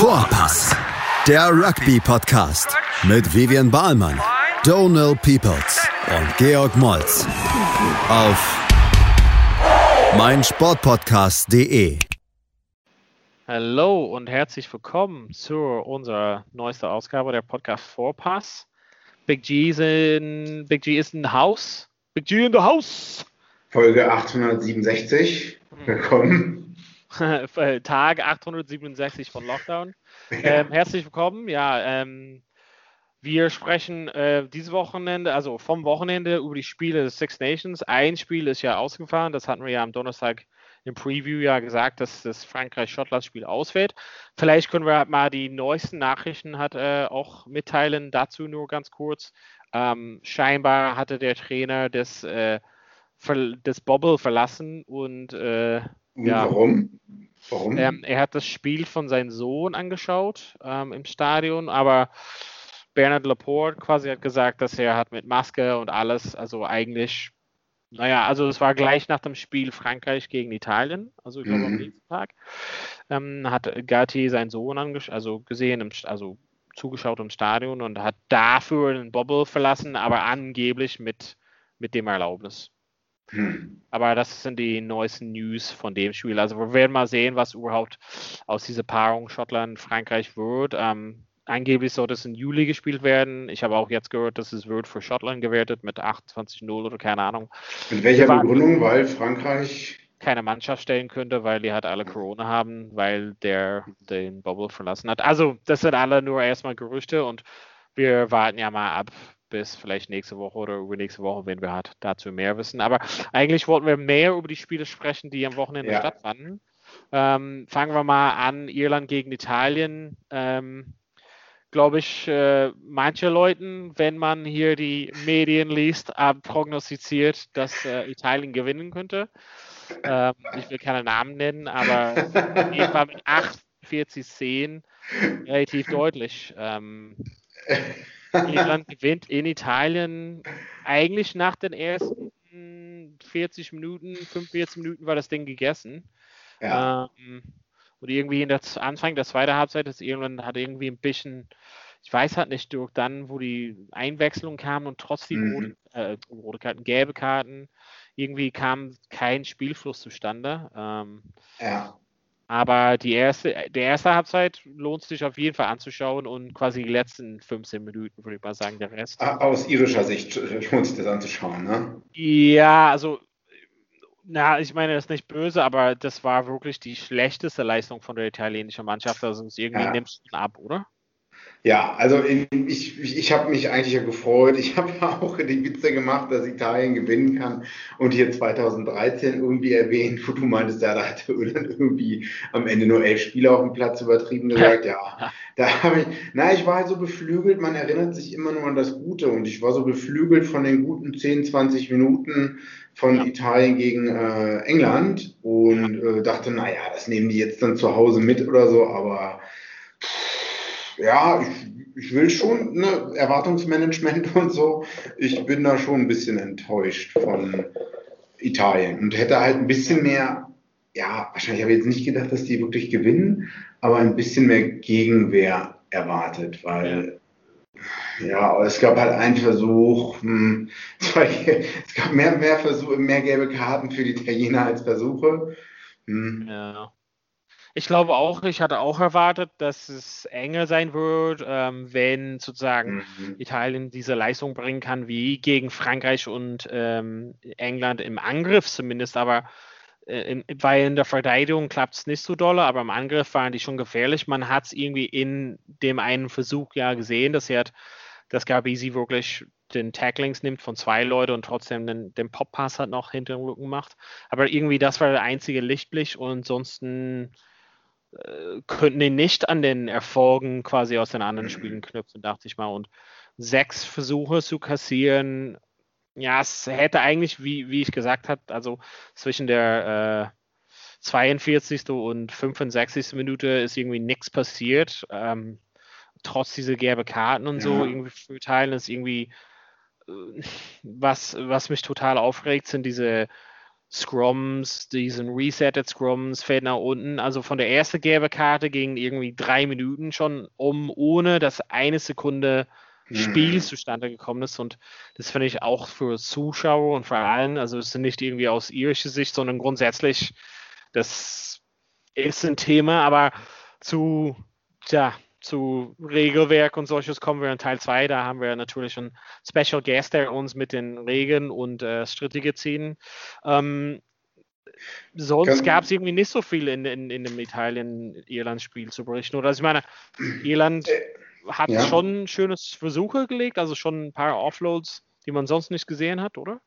Vorpass, der Rugby-Podcast mit Vivian Bahlmann, Donal Peoples und Georg Moltz auf meinsportpodcast.de. Hallo und herzlich willkommen zu unserer neuesten Ausgabe der Podcast Vorpass. Big G ist in, Big G ist in Haus. Big G in the House. Folge 867. Willkommen. Tag 867 von Lockdown. Ähm, herzlich willkommen. Ja, ähm, wir sprechen äh, dieses Wochenende, also vom Wochenende über die Spiele des Six Nations. Ein Spiel ist ja ausgefahren, das hatten wir ja am Donnerstag im Preview ja gesagt, dass das Frankreich-Schottland-Spiel ausfällt. Vielleicht können wir halt mal die neuesten Nachrichten hat, äh, auch mitteilen. Dazu nur ganz kurz. Ähm, scheinbar hatte der Trainer das, äh, das Bobble verlassen und äh, ja. Warum? Warum? Ähm, er hat das Spiel von seinem Sohn angeschaut ähm, im Stadion, aber Bernard Laporte quasi hat gesagt, dass er hat mit Maske und alles, also eigentlich, naja, also es war gleich nach dem Spiel Frankreich gegen Italien, also ich glaube mhm. am nächsten Tag, ähm, hat Gatti seinen Sohn also gesehen, im, also zugeschaut im Stadion und hat dafür einen Bobble verlassen, aber angeblich mit, mit dem Erlaubnis. Hm. Aber das sind die neuesten News von dem Spiel. Also wir werden mal sehen, was überhaupt aus dieser Paarung Schottland-Frankreich wird. Ähm, angeblich soll das im Juli gespielt werden. Ich habe auch jetzt gehört, dass es wird für Schottland gewertet mit 28-0 oder keine Ahnung. Mit welcher Begründung? Weil Frankreich keine Mannschaft stellen könnte, weil die halt alle Corona haben, weil der den Bubble verlassen hat. Also das sind alle nur erstmal Gerüchte und wir warten ja mal ab, bis vielleicht nächste Woche oder übernächste Woche, wenn wir halt dazu mehr wissen. Aber eigentlich wollten wir mehr über die Spiele sprechen, die am Wochenende ja. stattfanden. Ähm, fangen wir mal an, Irland gegen Italien. Ähm, Glaube ich, äh, manche Leuten, wenn man hier die Medien liest, haben prognostiziert, dass äh, Italien gewinnen könnte. Ähm, ich will keine Namen nennen, aber auf jeden Fall mit 48 10 relativ deutlich. Ähm, Irland gewinnt in Italien eigentlich nach den ersten 40 Minuten, 45 Minuten war das Ding gegessen. Ja. Ähm, und irgendwie in der Anfang der zweiten Halbzeit ist Irland hat irgendwie ein bisschen, ich weiß halt nicht, durch dann, wo die Einwechslung kam und trotzdem mhm. rote, äh, rote Karten, gelbe Karten, irgendwie kam kein Spielfluss zustande. Ähm, ja. Aber die erste, der erste Halbzeit lohnt sich auf jeden Fall anzuschauen und quasi die letzten 15 Minuten, würde ich mal sagen, der Rest. Aus irischer Sicht lohnt sich das anzuschauen, ne? Ja, also, na, ich meine, das ist nicht böse, aber das war wirklich die schlechteste Leistung von der italienischen Mannschaft. Also, irgendwie ja. nimmst du ab, oder? Ja, also ich, ich, ich habe mich eigentlich ja gefreut. Ich habe ja auch die Witze gemacht, dass Italien gewinnen kann und hier 2013 irgendwie erwähnt, wo du meintest, ja, da hatte Irland irgendwie am Ende nur elf Spieler auf dem Platz übertrieben gesagt. Ja, da habe ich, na, ich war halt so beflügelt, man erinnert sich immer nur an das Gute und ich war so beflügelt von den guten 10, 20 Minuten von ja. Italien gegen äh, England und äh, dachte, naja, das nehmen die jetzt dann zu Hause mit oder so, aber ja, ich, ich will schon ne, Erwartungsmanagement und so. Ich bin da schon ein bisschen enttäuscht von Italien und hätte halt ein bisschen mehr, ja, wahrscheinlich habe ich jetzt nicht gedacht, dass die wirklich gewinnen, aber ein bisschen mehr Gegenwehr erwartet, weil ja, es gab halt einen Versuch, hm, zwei, es gab mehr, mehr Versuche, mehr gelbe Karten für die Italiener als Versuche. Hm. Ja. Ich glaube auch, ich hatte auch erwartet, dass es enger sein wird, ähm, wenn sozusagen mhm. Italien diese Leistung bringen kann, wie gegen Frankreich und ähm, England im Angriff zumindest, aber äh, weil in der Verteidigung klappt es nicht so doll, aber im Angriff waren die schon gefährlich. Man hat es irgendwie in dem einen Versuch ja gesehen, dass er hat, dass Gabisi wirklich den Tacklings nimmt von zwei Leuten und trotzdem den, den Pop-Pass hat noch hinter dem Rücken macht. Aber irgendwie, das war der einzige Lichtblick und ansonsten könnten ihn nicht an den Erfolgen quasi aus den anderen Spielen knüpfen, dachte ich mal. Und sechs Versuche zu kassieren, ja, es hätte eigentlich, wie, wie ich gesagt habe, also zwischen der äh, 42. und 65. Minute ist irgendwie nichts passiert. Ähm, trotz dieser gelben Karten und so, irgendwie für Teilen ist irgendwie, äh, was, was mich total aufregt, sind diese Scrums, diesen Resetted Scrums, fällt nach unten. Also von der ersten gelbe Karte ging irgendwie drei Minuten schon um, ohne dass eine Sekunde Spiel mhm. zustande gekommen ist. Und das finde ich auch für Zuschauer und vor allem, also es sind nicht irgendwie aus irischer Sicht, sondern grundsätzlich, das ist ein Thema, aber zu, tja, zu Regelwerk und solches kommen wir in Teil 2. Da haben wir natürlich einen Special Guest, der uns mit den Regeln und äh, Strittige ziehen. Ähm, sonst gab es irgendwie nicht so viel in, in, in dem Italien-Irland-Spiel zu berichten. Oder also ich meine, Irland äh, hat ja. schon schöne Versuche gelegt, also schon ein paar Offloads, die man sonst nicht gesehen hat, oder?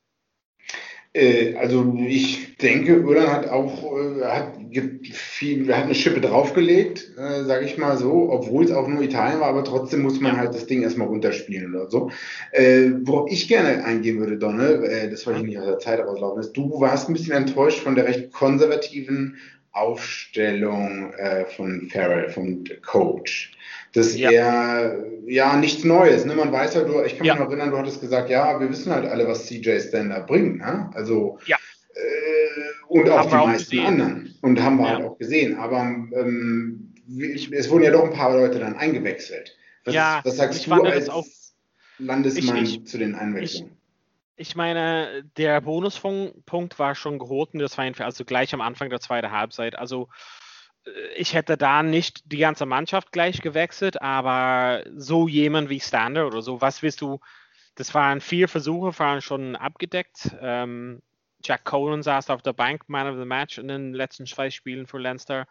Äh, also ich denke, Irland hat auch äh, hat viel, hat eine Schippe draufgelegt, äh, sage ich mal so, obwohl es auch nur Italien war, aber trotzdem muss man halt das Ding erstmal runterspielen oder so. Äh, worauf ich gerne eingehen würde, Donne, äh, das wollte ich nicht aus der Zeit rauslaufen, ist, du warst ein bisschen enttäuscht von der recht konservativen Aufstellung äh, von Farrell, vom Coach dass ja. er ja nichts Neues. Ne? Man weiß ja, du, ich kann mich noch erinnern, du hattest gesagt, ja, wir wissen halt alle, was CJ Stander bringt. Ne? Also ja. äh, und auch die meisten gesehen. anderen. Und haben wir ja. halt auch gesehen. Aber ähm, es wurden ja doch ein paar Leute dann eingewechselt. Was, ja, was sagst du als auch, Landesmann ich, ich, zu den Einwechslungen? Ich meine, der Bonuspunkt war schon geholt, das war also gleich am Anfang der zweiten Halbzeit. Also ich hätte da nicht die ganze Mannschaft gleich gewechselt, aber so jemand wie Standard oder so, was willst du? Das waren vier Versuche, waren schon abgedeckt. Ähm, Jack Cohen saß auf der Bank, Man of the Match in den letzten zwei Spielen für Leinster.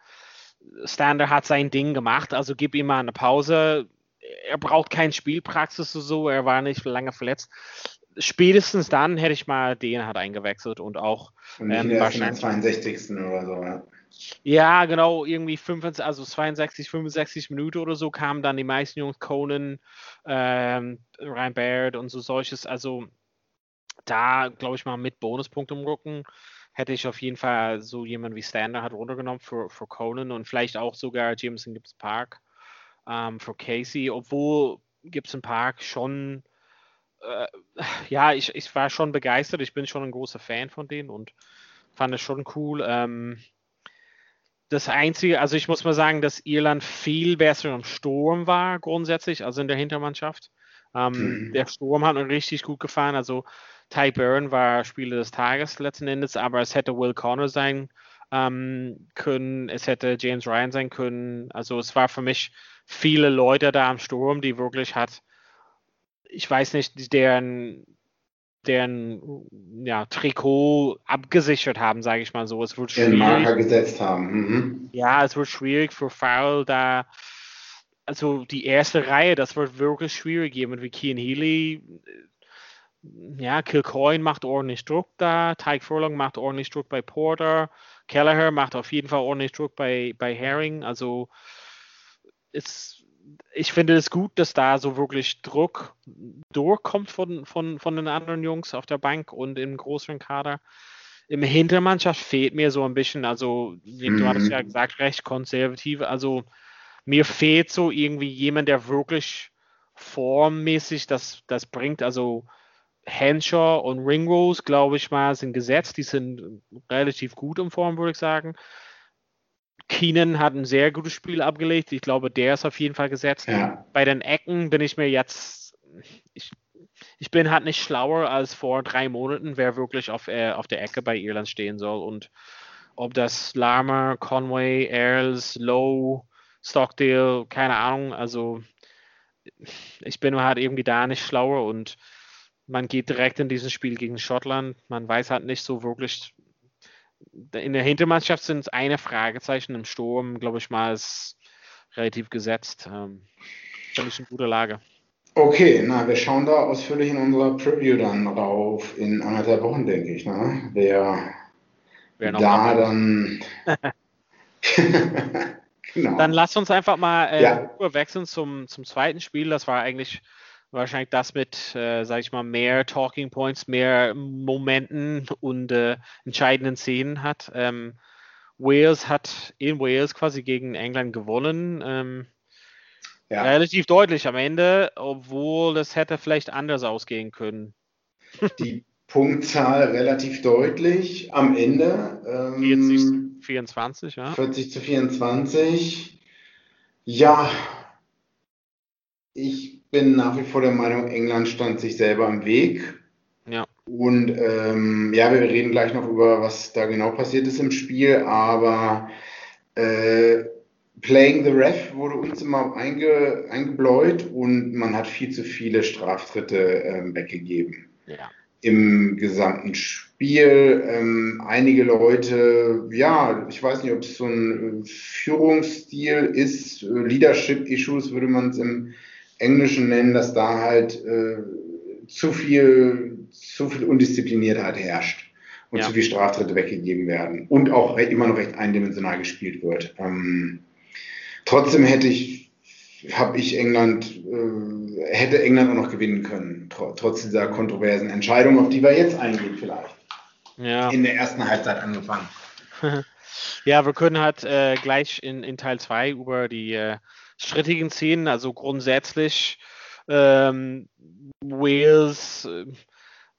Standard hat sein Ding gemacht, also gib ihm mal eine Pause. Er braucht kein Spielpraxis oder so, er war nicht lange verletzt. Spätestens dann hätte ich mal den hat eingewechselt und auch ähm, wahrscheinlich 62. oder so, ja. Ja, genau, irgendwie 65, also 62, 65 Minuten oder so kamen dann die meisten Jungs, Conan, ähm, Ryan Baird und so solches. Also da, glaube ich mal, mit Bonuspunkt im Rücken hätte ich auf jeden Fall so jemanden wie Stander hat runtergenommen für, für Conan und vielleicht auch sogar Jameson Gibbs Park ähm, für Casey, obwohl Gibson Park schon, äh, ja, ich, ich war schon begeistert. Ich bin schon ein großer Fan von denen und fand es schon cool. Ähm, das Einzige, also ich muss mal sagen, dass Irland viel besser im Sturm war, grundsätzlich, also in der Hintermannschaft. Ähm, mhm. Der Sturm hat mir richtig gut gefallen. Also Ty Byrne war Spieler des Tages letzten Endes, aber es hätte Will Connor sein ähm, können, es hätte James Ryan sein können. Also es war für mich viele Leute da am Sturm, die wirklich hat, ich weiß nicht, deren deren ja, Trikot abgesichert haben, sage ich mal so. Es wird schwierig. Den Marker gesetzt haben. Mhm. Ja, es wird schwierig für Foul da. Also die erste Reihe, das wird wirklich schwierig. Jemand wie Kean Healy, ja, Kilcoin macht ordentlich Druck da, Tyke Furlong macht ordentlich Druck bei Porter, Kelleher macht auf jeden Fall ordentlich Druck bei, bei Herring. Also es ich finde es gut, dass da so wirklich Druck durchkommt von, von, von den anderen Jungs auf der Bank und im größeren Kader. Im Hintermannschaft fehlt mir so ein bisschen, also mhm. du hattest ja mhm. gesagt, recht konservativ. Also mir fehlt so irgendwie jemand, der wirklich formmäßig das, das bringt. Also Henshaw und Ringrose, glaube ich mal, sind gesetzt. Die sind relativ gut in Form, würde ich sagen. Keenan hat ein sehr gutes Spiel abgelegt. Ich glaube, der ist auf jeden Fall gesetzt. Ja. Bei den Ecken bin ich mir jetzt, ich, ich bin halt nicht schlauer als vor drei Monaten, wer wirklich auf, äh, auf der Ecke bei Irland stehen soll. Und ob das Larmer, Conway, Earls, Lowe, Stockdale, keine Ahnung. Also ich bin halt irgendwie da nicht schlauer und man geht direkt in dieses Spiel gegen Schottland. Man weiß halt nicht so wirklich, in der Hintermannschaft sind es eine Fragezeichen. Im Sturm, glaube ich mal, ist relativ gesetzt. Ähm, Finde ich in guter Lage. Okay, na, wir schauen da ausführlich in unserer Preview dann rauf in anderthalb Wochen, denke ich. Ne? Wer, Wer da dann. genau. Dann lass uns einfach mal äh, ja. wechseln zum, zum zweiten Spiel. Das war eigentlich wahrscheinlich das mit, äh, sag ich mal, mehr Talking Points, mehr Momenten und äh, entscheidenden Szenen hat. Ähm, Wales hat in Wales quasi gegen England gewonnen. Ähm, ja. Relativ deutlich am Ende, obwohl das hätte vielleicht anders ausgehen können. Die Punktzahl relativ deutlich am Ende. Ähm, 40 zu 24, ja. 40 zu 24. Ja, ich bin nach wie vor der Meinung, England stand sich selber im Weg. Ja. Und ähm, ja, wir reden gleich noch über, was da genau passiert ist im Spiel, aber äh, Playing the Ref wurde uns immer einge, eingebläut und man hat viel zu viele Straftritte ähm, weggegeben. Ja. Im gesamten Spiel. Ähm, einige Leute, ja, ich weiß nicht, ob es so ein Führungsstil ist, Leadership-Issues würde man es im Englischen nennen, dass da halt äh, zu viel, zu viel Undiszipliniertheit herrscht und ja. zu viel Straftritte weggegeben werden und auch immer noch recht eindimensional gespielt wird. Ähm, trotzdem hätte ich, habe ich England, äh, hätte England auch noch gewinnen können, tr trotz dieser kontroversen Entscheidung, auf die wir jetzt eingehen vielleicht. Ja. In der ersten Halbzeit angefangen. ja, wir können halt äh, gleich in, in Teil 2 über die äh, strittigen Szenen, also grundsätzlich ähm, Wales, äh,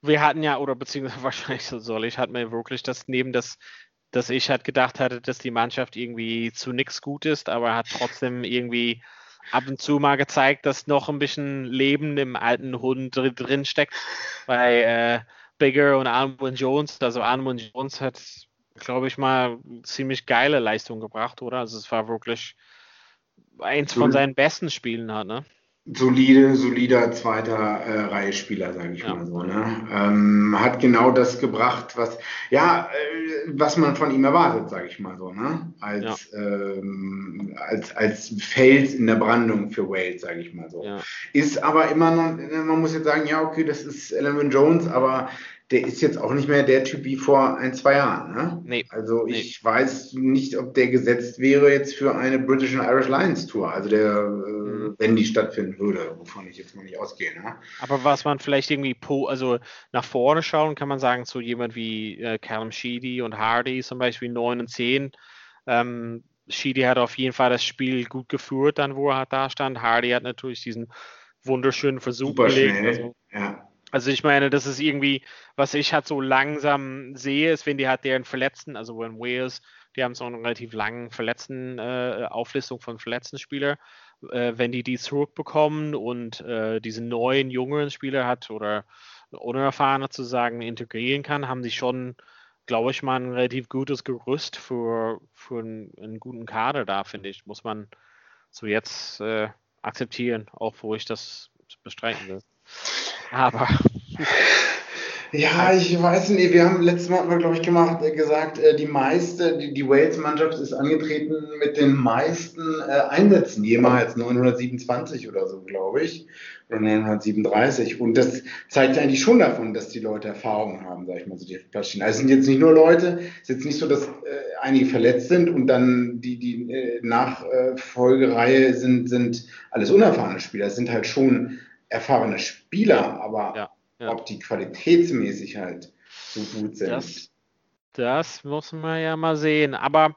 wir hatten ja, oder beziehungsweise wahrscheinlich soll ich, hat mir wirklich das neben das, dass ich halt gedacht hatte, dass die Mannschaft irgendwie zu nichts gut ist, aber hat trotzdem irgendwie ab und zu mal gezeigt, dass noch ein bisschen Leben im alten Hund drin steckt bei äh, Bigger und Armand Jones. Also Armand Jones hat, glaube ich mal, ziemlich geile Leistung gebracht, oder? Also es war wirklich eins von seinen besten Spielen hat, ne? Solide, solider zweiter äh, Reihe Spieler, sage ich ja. mal so. Ne? Ähm, hat genau das gebracht, was ja, äh, was man von ihm erwartet, sage ich mal so. Ne? Als, ja. ähm, als als Fels in der Brandung für Wales, sage ich mal so. Ja. Ist aber immer noch, man muss jetzt sagen, ja okay, das ist Eleven Jones, aber der ist jetzt auch nicht mehr der Typ wie vor ein, zwei Jahren. Ne? Nee. Also ich nee. weiß nicht, ob der gesetzt wäre jetzt für eine British and Irish Lions Tour, also der, äh, mhm. wenn die stattfinden würde, wovon ich jetzt mal nicht ausgehe. Ne? Aber was man vielleicht irgendwie po, also nach vorne schauen, kann man sagen, so jemand wie äh, Callum Sheedy und Hardy zum Beispiel 9 und 10. Ähm, Sheedy hat auf jeden Fall das Spiel gut geführt, dann wo er da stand. Hardy hat natürlich diesen wunderschönen Versuch Super gelegt. Schnell. Also, ja. Also ich meine, das ist irgendwie, was ich halt so langsam sehe, ist, wenn die halt deren Verletzten, also in Wales, die haben so eine relativ langen Verletzten, äh, Auflistung von verletzten Spielern, äh, wenn die die zurückbekommen und äh, diese neuen, jüngeren Spieler hat oder unerfahrener zu sagen integrieren kann, haben sie schon, glaube ich, mal ein relativ gutes Gerüst für, für einen, einen guten Kader da, finde ich. Muss man so jetzt äh, akzeptieren, auch wo ich das bestreiten will. Aber. Ja, ich weiß nicht, wir haben letztes Mal, glaube ich, gemacht, äh, gesagt, äh, die meiste, die, die Wales-Mannschaft ist angetreten mit den meisten äh, Einsätzen jemals, 927 oder so, glaube ich, oder 937. Und das zeigt eigentlich schon davon, dass die Leute Erfahrung haben, sage ich mal, so die Plattchen. Also es sind jetzt nicht nur Leute, es ist jetzt nicht so, dass äh, einige verletzt sind und dann die, die äh, Nachfolgereihe sind, sind alles unerfahrene Spieler. Es sind halt schon erfahrene Spieler, aber ja, ja. ob die qualitätsmäßig halt so gut sind. Das, das muss man ja mal sehen. Aber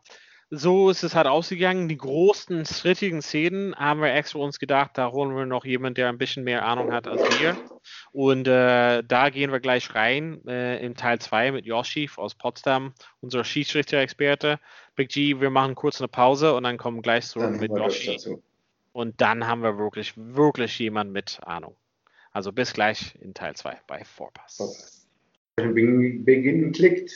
so ist es halt ausgegangen. Die großen, strittigen Szenen haben wir extra uns gedacht, da holen wir noch jemanden, der ein bisschen mehr Ahnung hat als wir. Und äh, da gehen wir gleich rein äh, in Teil 2 mit Yoshi aus Potsdam, unser Schiedsrichter-Experte. Big G, wir machen kurz eine Pause und dann kommen gleich zurück mit Yoshi. Und dann haben wir wirklich, wirklich jemanden mit Ahnung. Also bis gleich in Teil 2 bei Vorpass. Beginn klickt.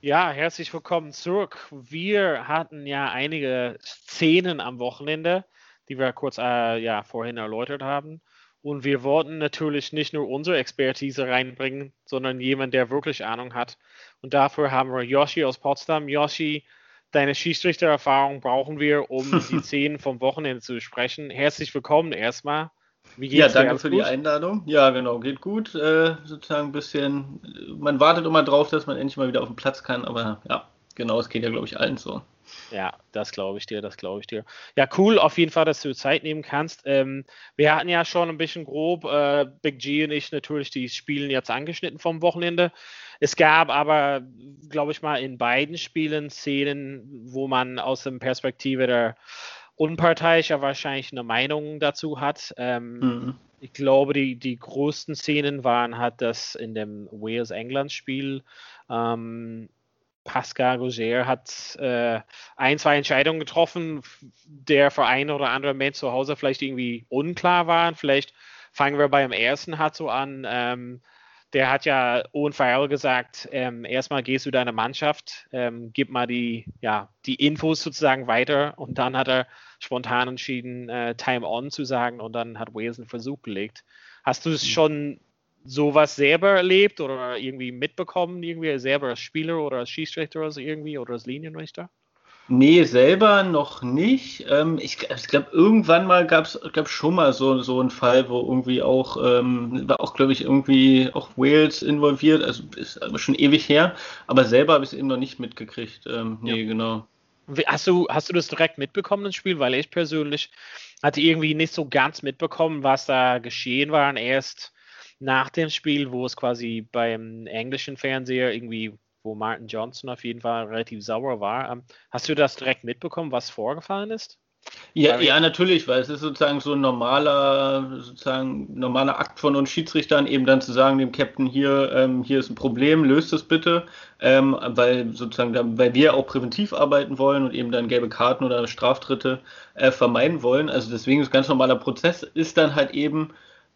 Ja, herzlich willkommen zurück. Wir hatten ja einige Szenen am Wochenende, die wir kurz äh, ja, vorhin erläutert haben. Und wir wollten natürlich nicht nur unsere Expertise reinbringen, sondern jemand, der wirklich Ahnung hat. Und dafür haben wir Yoshi aus Potsdam. Yoshi, deine Schiedsrichtererfahrung brauchen wir, um die Szenen vom Wochenende zu besprechen. Herzlich willkommen erstmal. Wie geht's ja, danke für gut? die Einladung. Ja, genau, geht gut. Äh, sozusagen ein bisschen, man wartet immer drauf, dass man endlich mal wieder auf den Platz kann, aber ja, genau, es geht ja, glaube ich, allen so. Ja, das glaube ich dir, das glaube ich dir. Ja, cool, auf jeden Fall, dass du Zeit nehmen kannst. Ähm, wir hatten ja schon ein bisschen grob, äh, Big G und ich natürlich die Spielen jetzt angeschnitten vom Wochenende. Es gab aber, glaube ich mal, in beiden Spielen Szenen, wo man aus der Perspektive der unparteiischer wahrscheinlich eine Meinung dazu hat. Ähm, mhm. Ich glaube, die, die größten Szenen waren halt das in dem Wales-England-Spiel. Ähm, Pascal Roger hat äh, ein, zwei Entscheidungen getroffen, der für ein oder andere Mensch zu Hause vielleicht irgendwie unklar waren. Vielleicht fangen wir beim ersten hat so an. Ähm, der hat ja Owen Farrell gesagt, ähm, erstmal gehst du deine Mannschaft, ähm, gib mal die, ja, die Infos sozusagen weiter und dann hat er spontan entschieden, äh, Time On zu sagen und dann hat Wales einen Versuch gelegt. Hast du es mhm. schon sowas selber erlebt oder irgendwie mitbekommen, irgendwie selber als Spieler oder als Schiedsrichter oder irgendwie oder als Linienrichter? Nee, selber noch nicht. Ähm, ich, ich glaube, irgendwann mal gab es schon mal so, so einen Fall, wo irgendwie auch, ähm, war auch, glaube ich, irgendwie auch Wales involviert, also ist aber schon ewig her, aber selber habe ich es eben noch nicht mitgekriegt. Ähm, nee, ja. genau. Hast du, hast du das direkt mitbekommen, das Spiel? Weil ich persönlich hatte irgendwie nicht so ganz mitbekommen, was da geschehen war. Und erst nach dem Spiel, wo es quasi beim englischen Fernseher irgendwie wo Martin Johnson auf jeden Fall relativ sauer war. Ähm, hast du das direkt mitbekommen, was vorgefallen ist? Ja, ja, natürlich, weil es ist sozusagen so ein normaler, sozusagen normaler Akt von uns Schiedsrichtern, eben dann zu sagen dem Captain hier, ähm, hier ist ein Problem, löst es bitte, ähm, weil sozusagen, da, weil wir auch präventiv arbeiten wollen und eben dann gelbe Karten oder Straftritte äh, vermeiden wollen. Also deswegen ist ein ganz normaler Prozess, ist dann halt eben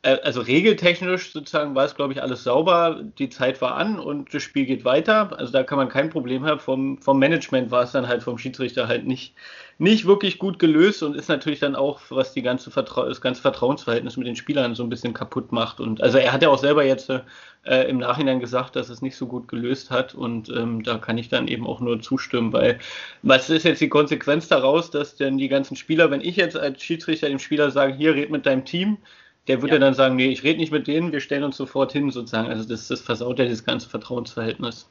also regeltechnisch sozusagen war es, glaube ich, alles sauber. Die Zeit war an und das Spiel geht weiter. Also da kann man kein Problem haben. Vom, vom Management war es dann halt vom Schiedsrichter halt nicht, nicht wirklich gut gelöst und ist natürlich dann auch, was die ganze das ganze Vertrauensverhältnis mit den Spielern so ein bisschen kaputt macht. Und also er hat ja auch selber jetzt äh, im Nachhinein gesagt, dass es nicht so gut gelöst hat. Und ähm, da kann ich dann eben auch nur zustimmen, weil was ist jetzt die Konsequenz daraus, dass denn die ganzen Spieler, wenn ich jetzt als Schiedsrichter dem Spieler sage, hier red mit deinem Team, der würde ja. dann sagen, nee, ich rede nicht mit denen, wir stellen uns sofort hin, sozusagen. Also das, das versaut ja das ganze Vertrauensverhältnis.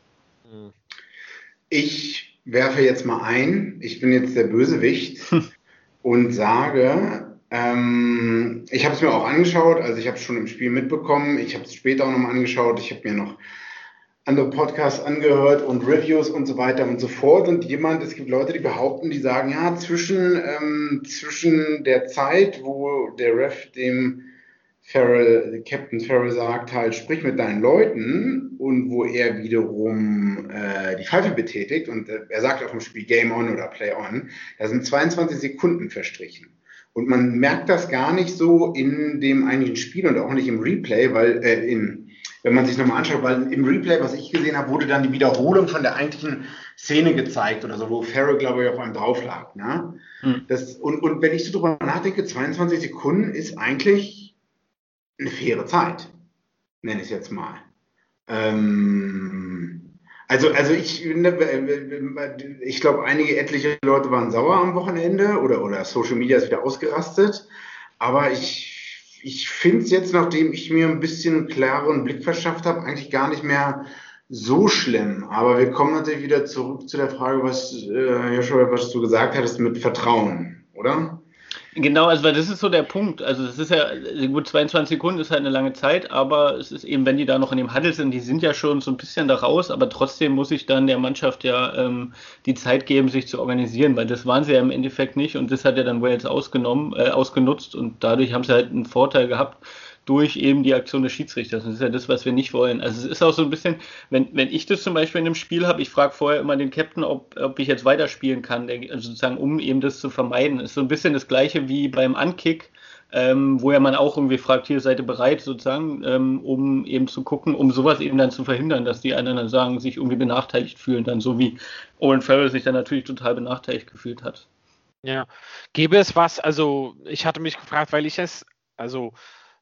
Hm. Ich werfe jetzt mal ein, ich bin jetzt der Bösewicht und sage, ähm, ich habe es mir auch angeschaut, also ich habe es schon im Spiel mitbekommen, ich habe es später auch nochmal angeschaut, ich habe mir noch andere Podcasts angehört und Reviews und so weiter und so fort. Und jemand, es gibt Leute, die behaupten, die sagen, ja, zwischen, ähm, zwischen der Zeit, wo der Ref dem Farrell, Captain Farrell sagt halt, sprich mit deinen Leuten und wo er wiederum äh, die Pfeife betätigt und äh, er sagt auch im Spiel Game On oder Play On, da sind 22 Sekunden verstrichen. Und man merkt das gar nicht so in dem eigentlichen Spiel und auch nicht im Replay, weil äh, in, wenn man sich nochmal anschaut, weil im Replay, was ich gesehen habe, wurde dann die Wiederholung von der eigentlichen Szene gezeigt oder so, wo Farrell, glaube ich, auf einem drauf lag. Ne? Hm. Das, und, und wenn ich so drüber nachdenke, 22 Sekunden ist eigentlich eine faire Zeit, nenne ich es jetzt mal. Ähm, also, also ich, ich glaube, einige etliche Leute waren sauer am Wochenende oder, oder Social Media ist wieder ausgerastet. Aber ich, ich finde es jetzt, nachdem ich mir ein bisschen klareren Blick verschafft habe, eigentlich gar nicht mehr so schlimm. Aber wir kommen natürlich wieder zurück zu der Frage, was, äh, Joshua, was du gesagt hattest mit Vertrauen, oder? Genau, also weil das ist so der Punkt. Also es ist ja, gut, 22 Sekunden ist halt eine lange Zeit, aber es ist eben, wenn die da noch in dem Handel sind, die sind ja schon so ein bisschen da raus, aber trotzdem muss ich dann der Mannschaft ja ähm, die Zeit geben, sich zu organisieren, weil das waren sie ja im Endeffekt nicht und das hat ja dann Wales ausgenommen, äh, ausgenutzt und dadurch haben sie halt einen Vorteil gehabt durch eben die Aktion des Schiedsrichters. das ist ja das, was wir nicht wollen. Also es ist auch so ein bisschen, wenn, wenn ich das zum Beispiel in einem Spiel habe, ich frage vorher immer den Captain, ob, ob ich jetzt weiterspielen kann, also sozusagen, um eben das zu vermeiden. Das ist so ein bisschen das gleiche wie beim Unkick. Ähm, wo ja man auch irgendwie fragt, hier seid ihr bereit sozusagen, ähm, um eben zu gucken, um sowas eben dann zu verhindern, dass die anderen dann sagen, sich irgendwie benachteiligt fühlen, dann so wie Owen Farrell sich dann natürlich total benachteiligt gefühlt hat. Ja, gäbe es was, also ich hatte mich gefragt, weil ich es, also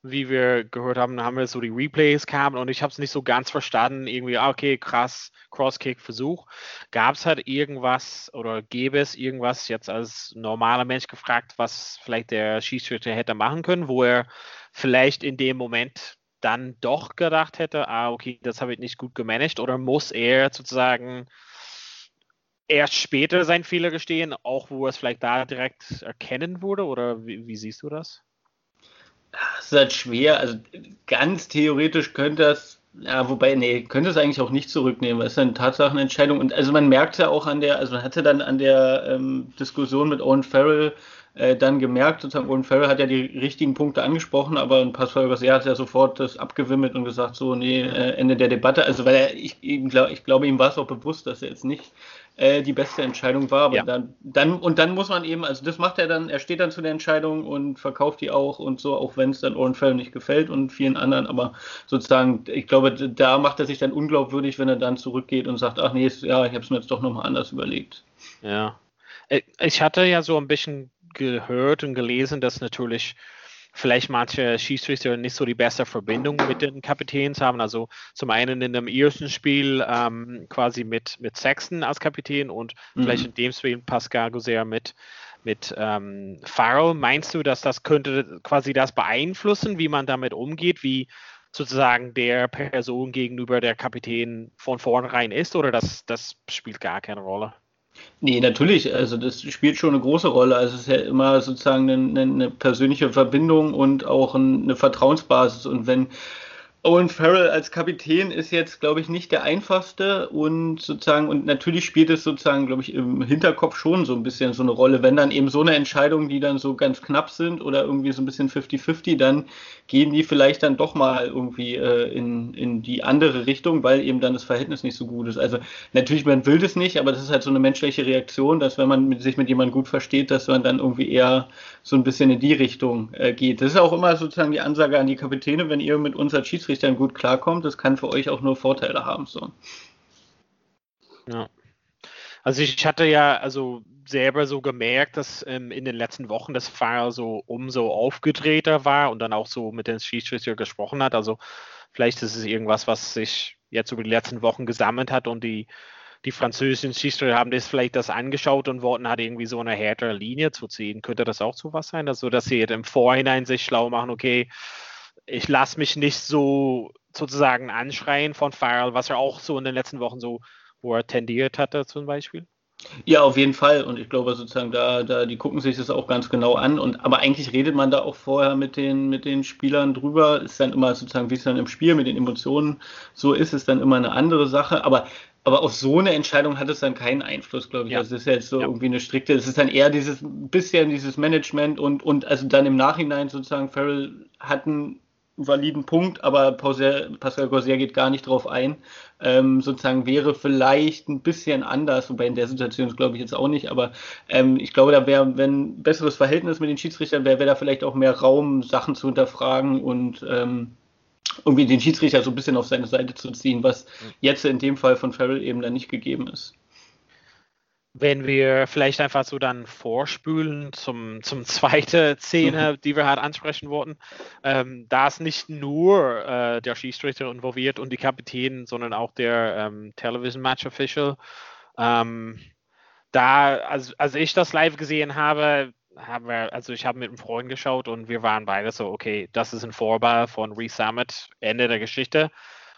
wie wir gehört haben, haben wir so die Replays kamen und ich habe es nicht so ganz verstanden. Irgendwie, ah, okay, krass, Crosskick-Versuch. Gab es halt irgendwas oder gäbe es irgendwas jetzt als normaler Mensch gefragt, was vielleicht der Schiedsrichter hätte machen können, wo er vielleicht in dem Moment dann doch gedacht hätte, ah, okay, das habe ich nicht gut gemanagt oder muss er sozusagen erst später seinen Fehler gestehen, auch wo er es vielleicht da direkt erkennen würde oder wie, wie siehst du das? Das ist halt schwer. Also ganz theoretisch könnte das, ja, wobei, nee, könnte es eigentlich auch nicht zurücknehmen, weil es ist eine Tatsachenentscheidung. Und also man merkt ja auch an der, also man hatte dann an der ähm, Diskussion mit Owen Farrell äh, dann gemerkt, sozusagen, Owen Farrell hat ja die richtigen Punkte angesprochen, aber ein Pascal Garcia hat ja sofort das abgewimmelt und gesagt, so, nee, äh, Ende der Debatte. Also, weil er, ich, ich, glaub, ich glaube, ihm war es auch bewusst, dass er jetzt nicht äh, die beste Entscheidung war. Aber ja. dann, dann, und dann muss man eben, also das macht er dann, er steht dann zu der Entscheidung und verkauft die auch und so, auch wenn es dann Farrell nicht gefällt und vielen anderen. Aber sozusagen, ich glaube, da macht er sich dann unglaubwürdig, wenn er dann zurückgeht und sagt, ach nee, ja, ich habe es mir jetzt doch nochmal anders überlegt. Ja. Äh, ich hatte ja so ein bisschen gehört und gelesen, dass natürlich vielleicht manche Schiedsrichter nicht so die beste Verbindung mit den Kapitäns haben. Also zum einen in dem ersten Spiel ähm, quasi mit, mit Sexton als Kapitän und mhm. vielleicht in dem Spiel Pascal Gozer mit, mit ähm, Farrell. Meinst du, dass das könnte quasi das beeinflussen, wie man damit umgeht, wie sozusagen der Person gegenüber der Kapitän von vornherein ist oder das, das spielt gar keine Rolle? Nee, natürlich. Also das spielt schon eine große Rolle. Also es ist ja immer sozusagen eine, eine persönliche Verbindung und auch eine Vertrauensbasis. Und wenn Owen Farrell als Kapitän ist jetzt, glaube ich, nicht der einfachste und sozusagen, und natürlich spielt es sozusagen, glaube ich, im Hinterkopf schon so ein bisschen so eine Rolle. Wenn dann eben so eine Entscheidung, die dann so ganz knapp sind oder irgendwie so ein bisschen 50-50, dann gehen die vielleicht dann doch mal irgendwie äh, in, in die andere Richtung, weil eben dann das Verhältnis nicht so gut ist. Also natürlich, man will das nicht, aber das ist halt so eine menschliche Reaktion, dass wenn man mit, sich mit jemandem gut versteht, dass man dann irgendwie eher so ein bisschen in die Richtung äh, geht. Das ist auch immer sozusagen die Ansage an die Kapitäne, wenn ihr mit uns als Schiedsrichtern gut klarkommt, das kann für euch auch nur Vorteile haben. So. Ja. Also ich hatte ja also selber so gemerkt, dass ähm, in den letzten Wochen das Fahrer so umso aufgedrehter war und dann auch so mit den Schiedsrichter gesprochen hat. Also vielleicht ist es irgendwas, was sich jetzt über die letzten Wochen gesammelt hat und die die französischen Schiedsrichter haben das vielleicht das angeschaut und wollten halt irgendwie so eine härtere Linie zu ziehen. Könnte das auch so was sein? Also, dass sie jetzt im Vorhinein sich schlau machen, okay, ich lasse mich nicht so sozusagen anschreien von Farrell, was er auch so in den letzten Wochen so, wo er tendiert hatte zum Beispiel. Ja, auf jeden Fall. Und ich glaube sozusagen, da, da, die gucken sich das auch ganz genau an. Und aber eigentlich redet man da auch vorher mit den, mit den Spielern drüber. Ist dann immer sozusagen, wie es dann im Spiel mit den Emotionen so ist, ist dann immer eine andere Sache. Aber aber auf so eine Entscheidung hat es dann keinen Einfluss, glaube ich. Ja. Also es ist jetzt so ja. irgendwie eine strikte, es ist dann eher dieses bisschen dieses Management und, und also dann im Nachhinein sozusagen, Farrell hat einen validen Punkt, aber Pascal Gorsier geht gar nicht drauf ein. Ähm, sozusagen wäre vielleicht ein bisschen anders, wobei in der Situation glaube ich jetzt auch nicht, aber ähm, ich glaube, da wäre, wenn ein besseres Verhältnis mit den Schiedsrichtern wäre, wäre da vielleicht auch mehr Raum, Sachen zu hinterfragen und ähm, irgendwie den Schiedsrichter so ein bisschen auf seine Seite zu ziehen, was jetzt in dem Fall von Farrell eben dann nicht gegeben ist. Wenn wir vielleicht einfach so dann vorspülen zum, zum zweiten Szene, die wir halt ansprechen wollten, ähm, da ist nicht nur äh, der Schiedsrichter involviert und die Kapitän, sondern auch der ähm, Television Match Official. Ähm, da, als, als ich das live gesehen habe, haben wir, also ich habe mit einem Freund geschaut und wir waren beide so, okay, das ist ein Vorball von Resummit, Ende der Geschichte.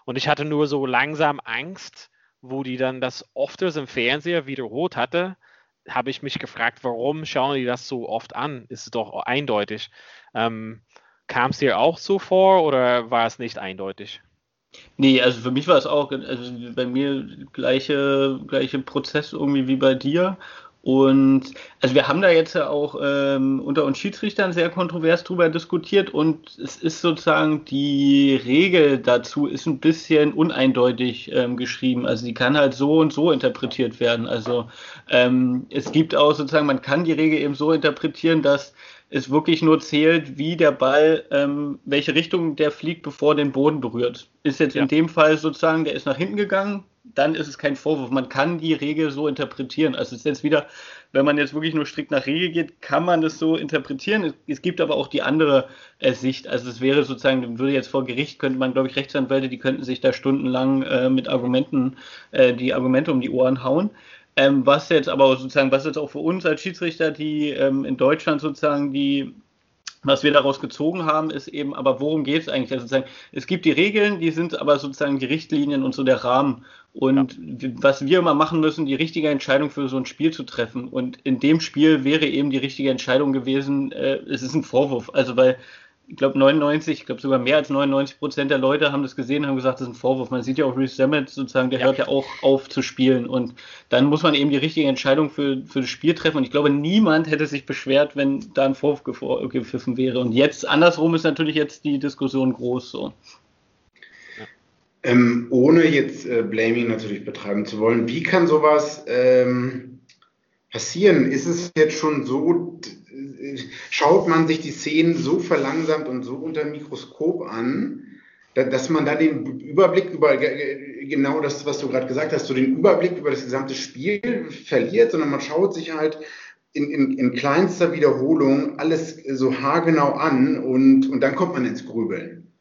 Und ich hatte nur so langsam Angst, wo die dann das öfters im Fernseher wiederholt hatte, habe ich mich gefragt, warum schauen die das so oft an? Ist es doch eindeutig. Ähm, Kam es dir auch so vor oder war es nicht eindeutig? Nee, also für mich war es auch, also bei mir gleiche, gleiche Prozess irgendwie wie bei dir. Und also wir haben da jetzt ja auch ähm, unter uns Schiedsrichtern sehr kontrovers drüber diskutiert und es ist sozusagen die Regel dazu ist ein bisschen uneindeutig ähm, geschrieben. Also die kann halt so und so interpretiert werden. Also ähm, es gibt auch sozusagen, man kann die Regel eben so interpretieren, dass es wirklich nur zählt, wie der Ball, ähm, welche Richtung der fliegt, bevor den Boden berührt. Ist jetzt ja. in dem Fall sozusagen, der ist nach hinten gegangen, dann ist es kein Vorwurf. Man kann die Regel so interpretieren. Also es ist jetzt wieder, wenn man jetzt wirklich nur strikt nach Regel geht, kann man das so interpretieren. Es, es gibt aber auch die andere äh, Sicht. Also es wäre sozusagen, würde jetzt vor Gericht, könnte man, glaube ich, Rechtsanwälte, die könnten sich da stundenlang äh, mit Argumenten, äh, die Argumente um die Ohren hauen. Ähm, was jetzt aber sozusagen, was jetzt auch für uns als Schiedsrichter, die ähm, in Deutschland sozusagen die was wir daraus gezogen haben, ist eben, aber worum geht es eigentlich? Also sozusagen, es gibt die Regeln, die sind aber sozusagen die Richtlinien und so der Rahmen. Und ja. was wir immer machen müssen, die richtige Entscheidung für so ein Spiel zu treffen. Und in dem Spiel wäre eben die richtige Entscheidung gewesen, äh, es ist ein Vorwurf. Also weil ich glaube 99, ich glaube sogar mehr als 99 Prozent der Leute haben das gesehen, haben gesagt, das ist ein Vorwurf. Man sieht ja auch Reece Sammet sozusagen, der ja. hört ja auch auf zu spielen und dann muss man eben die richtige Entscheidung für, für das Spiel treffen und ich glaube, niemand hätte sich beschwert, wenn da ein Vorwurf gepfiffen wäre und jetzt andersrum ist natürlich jetzt die Diskussion groß so. Ähm, ohne jetzt äh, Blaming natürlich betreiben zu wollen, wie kann sowas ähm, passieren? Ist es jetzt schon so, schaut man sich die Szenen so verlangsamt und so unter Mikroskop an, dass man da den Überblick über genau das, was du gerade gesagt hast, so den Überblick über das gesamte Spiel verliert, sondern man schaut sich halt in, in, in kleinster Wiederholung alles so haargenau an und, und dann kommt man ins Grübeln.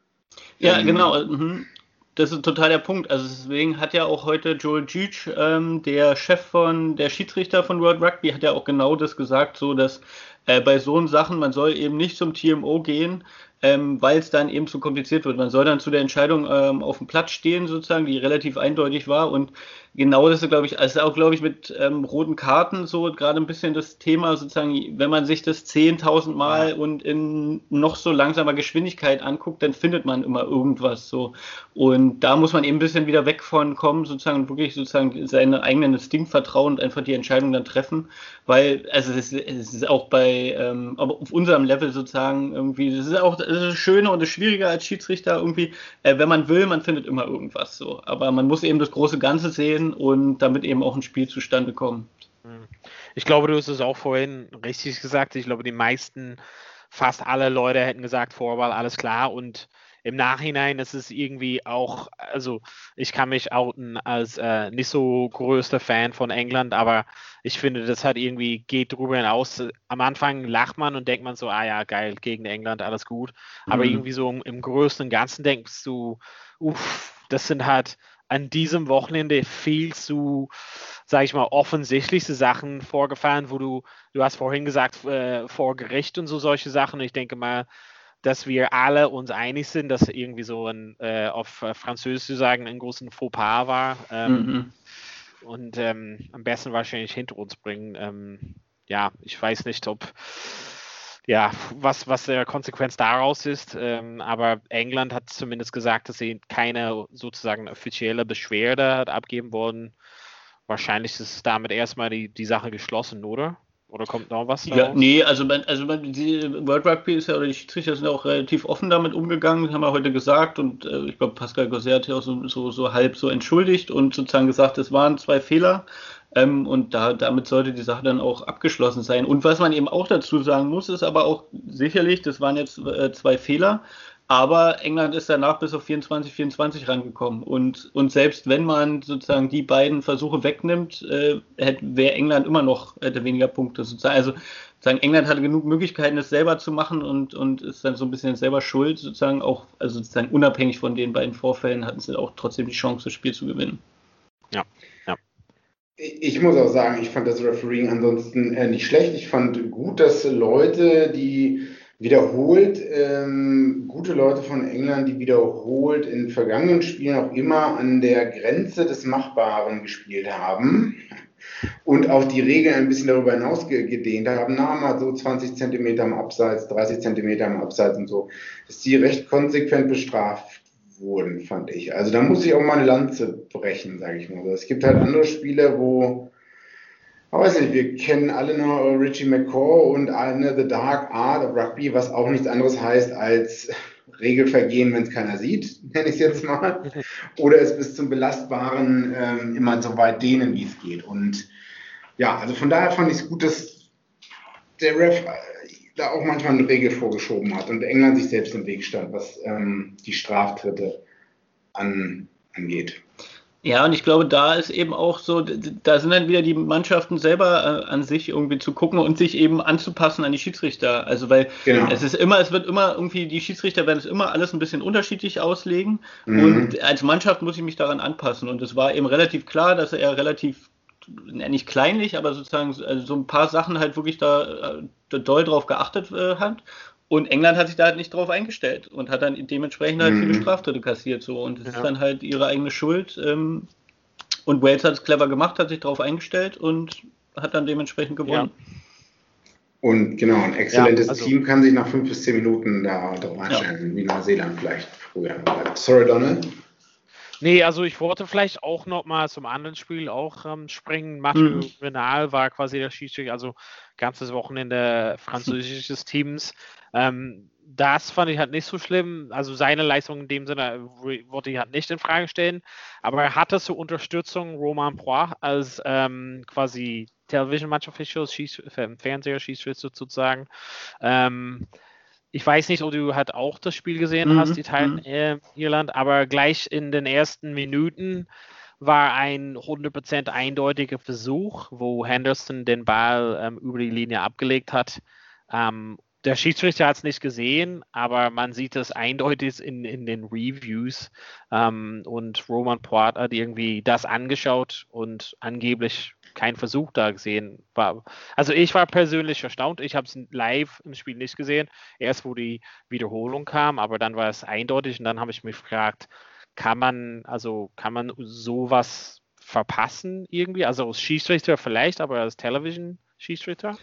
Ja, ähm, genau. Mhm. Das ist total der Punkt. Also deswegen hat ja auch heute Joel Juge, ähm, der Chef von der Schiedsrichter von World Rugby, hat ja auch genau das gesagt, so dass äh, bei so Sachen, man soll eben nicht zum TMO gehen, ähm, weil es dann eben zu kompliziert wird. Man soll dann zu der Entscheidung ähm, auf dem Platz stehen, sozusagen, die relativ eindeutig war. Und genau das ist, glaube ich, also auch, glaube ich, mit ähm, roten Karten so gerade ein bisschen das Thema, sozusagen, wenn man sich das 10.000 Mal und in noch so langsamer Geschwindigkeit anguckt, dann findet man immer irgendwas so. Und da muss man eben ein bisschen wieder weg von kommen, sozusagen, wirklich sozusagen seinen eigenen Instinkt vertrauen und einfach die Entscheidung dann treffen. Weil, also es ist, es ist auch bei, ähm, aber auf unserem Level sozusagen irgendwie, das ist auch das, ist das Schöne und das Schwierige als Schiedsrichter irgendwie, äh, wenn man will, man findet immer irgendwas so. Aber man muss eben das große Ganze sehen sehen und damit eben auch ein Spiel zustande kommt. Hm. Ich glaube, du hast es auch vorhin richtig gesagt. Ich glaube, die meisten, fast alle Leute hätten gesagt, Vorwahl, alles klar. Und im Nachhinein ist es irgendwie auch, also ich kann mich outen als äh, nicht so größter Fan von England, aber ich finde, das hat irgendwie, geht drüber hinaus. Am Anfang lacht man und denkt man so, ah ja, geil, gegen England, alles gut. Aber mhm. irgendwie so im, im größten und Ganzen denkst du, uff, das sind halt an diesem Wochenende viel zu, sage ich mal, offensichtlichste Sachen vorgefallen, wo du, du hast vorhin gesagt, äh, vor Gericht und so solche Sachen. Ich denke mal, dass wir alle uns einig sind, dass irgendwie so ein, äh, auf Französisch zu sagen, ein großen Fauxpas war. Ähm, mhm. Und ähm, am besten wahrscheinlich hinter uns bringen. Ähm, ja, ich weiß nicht, ob ja, was, was der Konsequenz daraus ist. Ähm, aber England hat zumindest gesagt, dass sie keine sozusagen offizielle Beschwerde hat abgeben wollen. Wahrscheinlich ist damit erstmal die, die Sache geschlossen, oder? Oder kommt noch was? Daraus? Ja, nee, also, man, also man, die World Rugby ist ja, oder die Schiedsrichter sind auch relativ offen damit umgegangen, haben wir heute gesagt. Und äh, ich glaube, Pascal Gosset hat ja auch so, so, so halb so entschuldigt und sozusagen gesagt, es waren zwei Fehler. Ähm, und da, damit sollte die Sache dann auch abgeschlossen sein. Und was man eben auch dazu sagen muss, ist aber auch sicherlich, das waren jetzt äh, zwei Fehler, aber England ist danach bis auf 24, 24 rangekommen. Und, und selbst wenn man sozusagen die beiden Versuche wegnimmt, äh, wäre England immer noch hätte weniger Punkte. Sozusagen. Also sozusagen England hatte genug Möglichkeiten, das selber zu machen und, und ist dann so ein bisschen selber schuld, sozusagen auch, also sozusagen unabhängig von den beiden Vorfällen hatten sie auch trotzdem die Chance, das Spiel zu gewinnen. Ich muss auch sagen, ich fand das Refereeing ansonsten äh, nicht schlecht. Ich fand gut, dass Leute, die wiederholt, ähm, gute Leute von England, die wiederholt in vergangenen Spielen auch immer an der Grenze des Machbaren gespielt haben und auch die Regeln ein bisschen darüber hinaus gedehnt haben, na, mal so 20 Zentimeter am Abseits, 30 Zentimeter am Abseits und so, dass die recht konsequent bestraft wurden, fand ich. Also da muss ich auch mal eine Lanze brechen, sage ich mal. Es gibt halt andere Spiele, wo, ich weiß nicht, wir kennen alle noch Richie McCaw und eine The Dark Art of Rugby, was auch nichts anderes heißt als Regelvergehen, wenn es keiner sieht, nenne ich es jetzt mal. Oder es bis zum Belastbaren ähm, immer so weit dehnen, wie es geht. Und ja, also von daher fand ich es gut, dass der Ref da auch manchmal eine Regel vorgeschoben hat und England sich selbst im Weg stand, was ähm, die Straftritte an, angeht. Ja, und ich glaube, da ist eben auch so, da sind dann wieder die Mannschaften selber äh, an sich irgendwie zu gucken und sich eben anzupassen an die Schiedsrichter. Also weil genau. es ist immer, es wird immer irgendwie, die Schiedsrichter werden es immer alles ein bisschen unterschiedlich auslegen. Mhm. Und als Mannschaft muss ich mich daran anpassen. Und es war eben relativ klar, dass er relativ nicht kleinlich, aber sozusagen also so ein paar Sachen halt wirklich da äh, doll drauf geachtet äh, hat. Und England hat sich da halt nicht drauf eingestellt und hat dann dementsprechend halt mhm. viele Straftritte kassiert. So. Und es ja. ist dann halt ihre eigene Schuld. Ähm, und Wales hat es clever gemacht, hat sich darauf eingestellt und hat dann dementsprechend gewonnen. Und genau, ein exzellentes ja, also, Team kann sich nach fünf bis zehn Minuten da drauf einstellen, ja. wie Neuseeland vielleicht früher. Sorry, Donald. Nee, also ich wollte vielleicht auch noch mal zum anderen Spiel auch ähm, springen. Mathieu mhm. Renal war quasi der Schiedsrichter, also ganzes Wochenende französisches Teams. Ähm, das fand ich halt nicht so schlimm. Also seine Leistung in dem Sinne wollte ich halt nicht in Frage stellen. Aber er hatte zur Unterstützung Roman Poix als ähm, quasi Television Match Official, Schieß, Fernseher, Schiedsrichter sozusagen. Ähm, ich weiß nicht, ob du halt auch das Spiel gesehen mhm. hast, Italien, mhm. äh, Irland, aber gleich in den ersten Minuten war ein 100% eindeutiger Versuch, wo Henderson den Ball ähm, über die Linie abgelegt hat. Ähm, der Schiedsrichter hat es nicht gesehen, aber man sieht es eindeutig in, in den Reviews. Ähm, und Roman Poit hat irgendwie das angeschaut und angeblich keinen Versuch da gesehen. War, also ich war persönlich erstaunt. Ich habe es live im Spiel nicht gesehen. Erst wo die Wiederholung kam, aber dann war es eindeutig und dann habe ich mich gefragt, kann man, also kann man sowas verpassen irgendwie? Also als Schiedsrichter vielleicht, aber als Television-Schiedsrichter?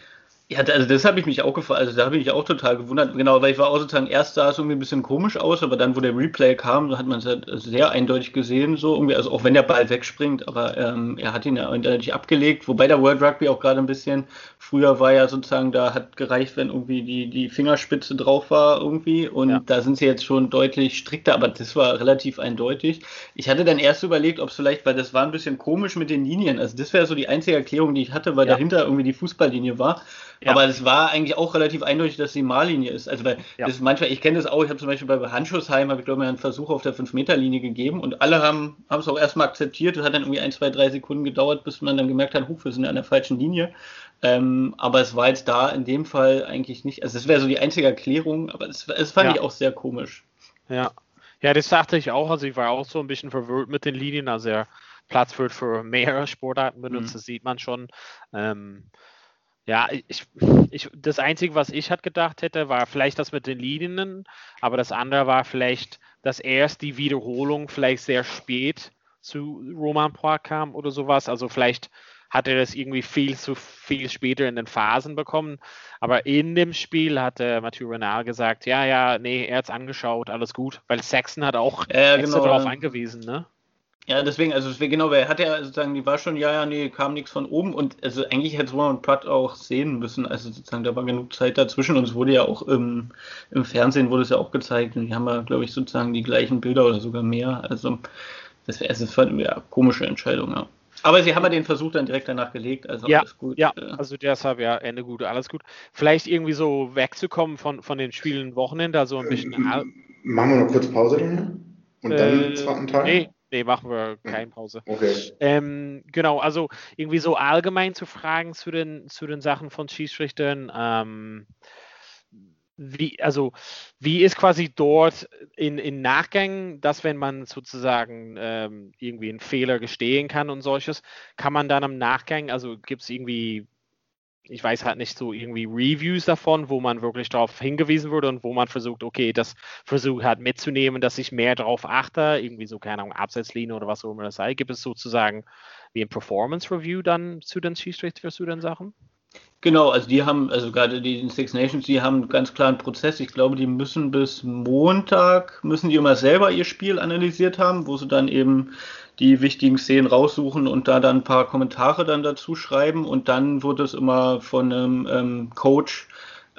Ja, also das habe ich mich auch gefragt, also da habe ich mich auch total gewundert, genau, weil ich war auch sozusagen, erst sah es irgendwie ein bisschen komisch aus, aber dann, wo der Replay kam, hat man es halt sehr eindeutig gesehen, so irgendwie, also auch wenn der Ball wegspringt, aber ähm, er hat ihn ja eindeutig abgelegt, wobei der World Rugby auch gerade ein bisschen, früher war ja sozusagen, da hat gereicht, wenn irgendwie die, die Fingerspitze drauf war irgendwie und ja. da sind sie jetzt schon deutlich strikter, aber das war relativ eindeutig. Ich hatte dann erst überlegt, ob es vielleicht, weil das war ein bisschen komisch mit den Linien, also das wäre so die einzige Erklärung, die ich hatte, weil ja. dahinter irgendwie die Fußballlinie war ja. Aber es war eigentlich auch relativ eindeutig, dass die Mallinie ist. Also weil ja. das manchmal, ich kenne das auch, ich habe zum Beispiel bei Handschussheim, habe ich glaube ich einen Versuch auf der 5-Meter-Linie gegeben und alle haben es auch erstmal akzeptiert. Es hat dann irgendwie ein, zwei, drei Sekunden gedauert, bis man dann gemerkt hat, huch, wir sind an der falschen Linie. Ähm, aber es war jetzt da in dem Fall eigentlich nicht, also es wäre so die einzige Erklärung, aber es, es fand ja. ich auch sehr komisch. Ja. Ja, das dachte ich auch. Also ich war auch so ein bisschen verwirrt mit den Linien. Also der Platz wird für mehrere Sportarten benutzt, mhm. das sieht man schon. Ähm, ja, ich, ich, das Einzige, was ich halt gedacht hätte, war vielleicht das mit den Linien, aber das andere war vielleicht, dass erst die Wiederholung vielleicht sehr spät zu Roman Poir kam oder sowas. Also vielleicht hat er das irgendwie viel zu viel später in den Phasen bekommen. Aber in dem Spiel hatte Mathieu Renard gesagt, ja, ja, nee, er hat es angeschaut, alles gut, weil Saxon hat auch äh, genau, darauf angewiesen, ne? Ja, deswegen, also deswegen, genau, weil er hat ja sozusagen, die war schon, ja, ja, nee, kam nichts von oben und also eigentlich hätte Roman Pratt auch sehen müssen, also sozusagen, da war genug Zeit dazwischen und es wurde ja auch im, im Fernsehen wurde es ja auch gezeigt und die haben ja, glaube ich, sozusagen die gleichen Bilder oder sogar mehr, also das wäre, es ist ja komische Entscheidung, ja. Aber sie haben ja den Versuch dann direkt danach gelegt, also ja, alles gut. Ja, äh. also deshalb ja, Ende gut, alles gut. Vielleicht irgendwie so wegzukommen von, von den Spielen Wochenende, also ein bisschen. Ähm, machen wir noch kurz Pause dann? Und dann äh, den zweiten Teil? Nee, Nee, machen wir keine Pause. Okay. Ähm, genau, also irgendwie so allgemein zu fragen zu den, zu den Sachen von Schiedsrichtern. Ähm, wie, also, wie ist quasi dort in, in Nachgang, dass wenn man sozusagen ähm, irgendwie einen Fehler gestehen kann und solches, kann man dann im Nachgang, also gibt es irgendwie ich weiß halt nicht so irgendwie Reviews davon, wo man wirklich darauf hingewiesen wurde und wo man versucht, okay, das versucht halt mitzunehmen, dass ich mehr darauf achte, irgendwie so, keine Ahnung, Abseitslinie oder was auch immer das sei. Gibt es sozusagen wie ein Performance Review dann zu den Schiedsrichter zu den Sachen? Genau, also die haben, also gerade die Six Nations, die haben ganz klar einen Prozess. Ich glaube, die müssen bis Montag, müssen die immer selber ihr Spiel analysiert haben, wo sie dann eben die wichtigen Szenen raussuchen und da dann ein paar Kommentare dann dazu schreiben. Und dann wird es immer von einem ähm, Coach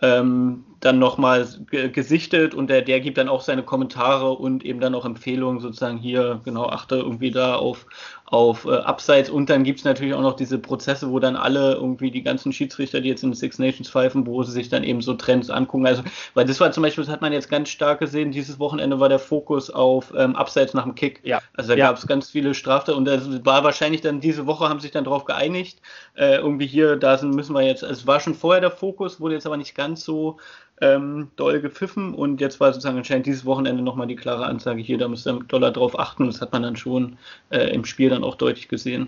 ähm, dann nochmal gesichtet und der, der gibt dann auch seine Kommentare und eben dann auch Empfehlungen sozusagen hier, genau, achte irgendwie da auf, auf äh, Abseits und dann gibt es natürlich auch noch diese Prozesse, wo dann alle irgendwie die ganzen Schiedsrichter, die jetzt in Six Nations pfeifen, wo sie sich dann eben so Trends angucken. Also, weil das war zum Beispiel, das hat man jetzt ganz stark gesehen, dieses Wochenende war der Fokus auf ähm, Abseits nach dem Kick. Ja. Also da ja. gab es ganz viele Strafte und das war wahrscheinlich dann diese Woche haben sich dann darauf geeinigt, äh, irgendwie hier, da sind, müssen wir jetzt, es war schon vorher der Fokus, wurde jetzt aber nicht ganz so ähm, doll gepfiffen und jetzt war sozusagen anscheinend dieses Wochenende nochmal die klare Ansage hier, da müsst ihr Dollar drauf achten. Das hat man dann schon äh, im Spiel dann auch deutlich gesehen.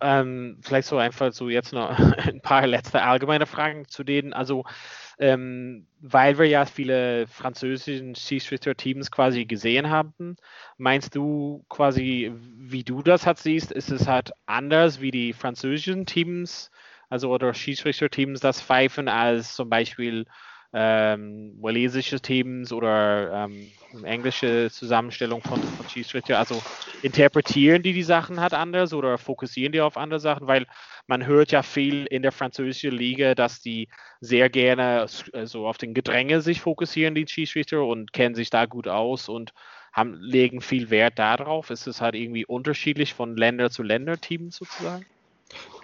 Ähm, vielleicht so einfach so jetzt noch ein paar letzte allgemeine Fragen zu denen. Also, ähm, weil wir ja viele französische Schiedsrichter-Teams quasi gesehen haben, meinst du quasi, wie du das halt siehst, ist es halt anders wie die französischen Teams also oder Schiedsrichterteams das pfeifen als zum Beispiel ähm, walisische Teams oder ähm, englische Zusammenstellung von, von Schiedsrichter. Also interpretieren die die Sachen halt anders oder fokussieren die auf andere Sachen, weil man hört ja viel in der französischen Liga, dass die sehr gerne also auf den Gedränge sich fokussieren, die Schiedsrichter, und kennen sich da gut aus und haben, legen viel Wert darauf. Ist es halt irgendwie unterschiedlich von Länder zu Länder-Teams sozusagen?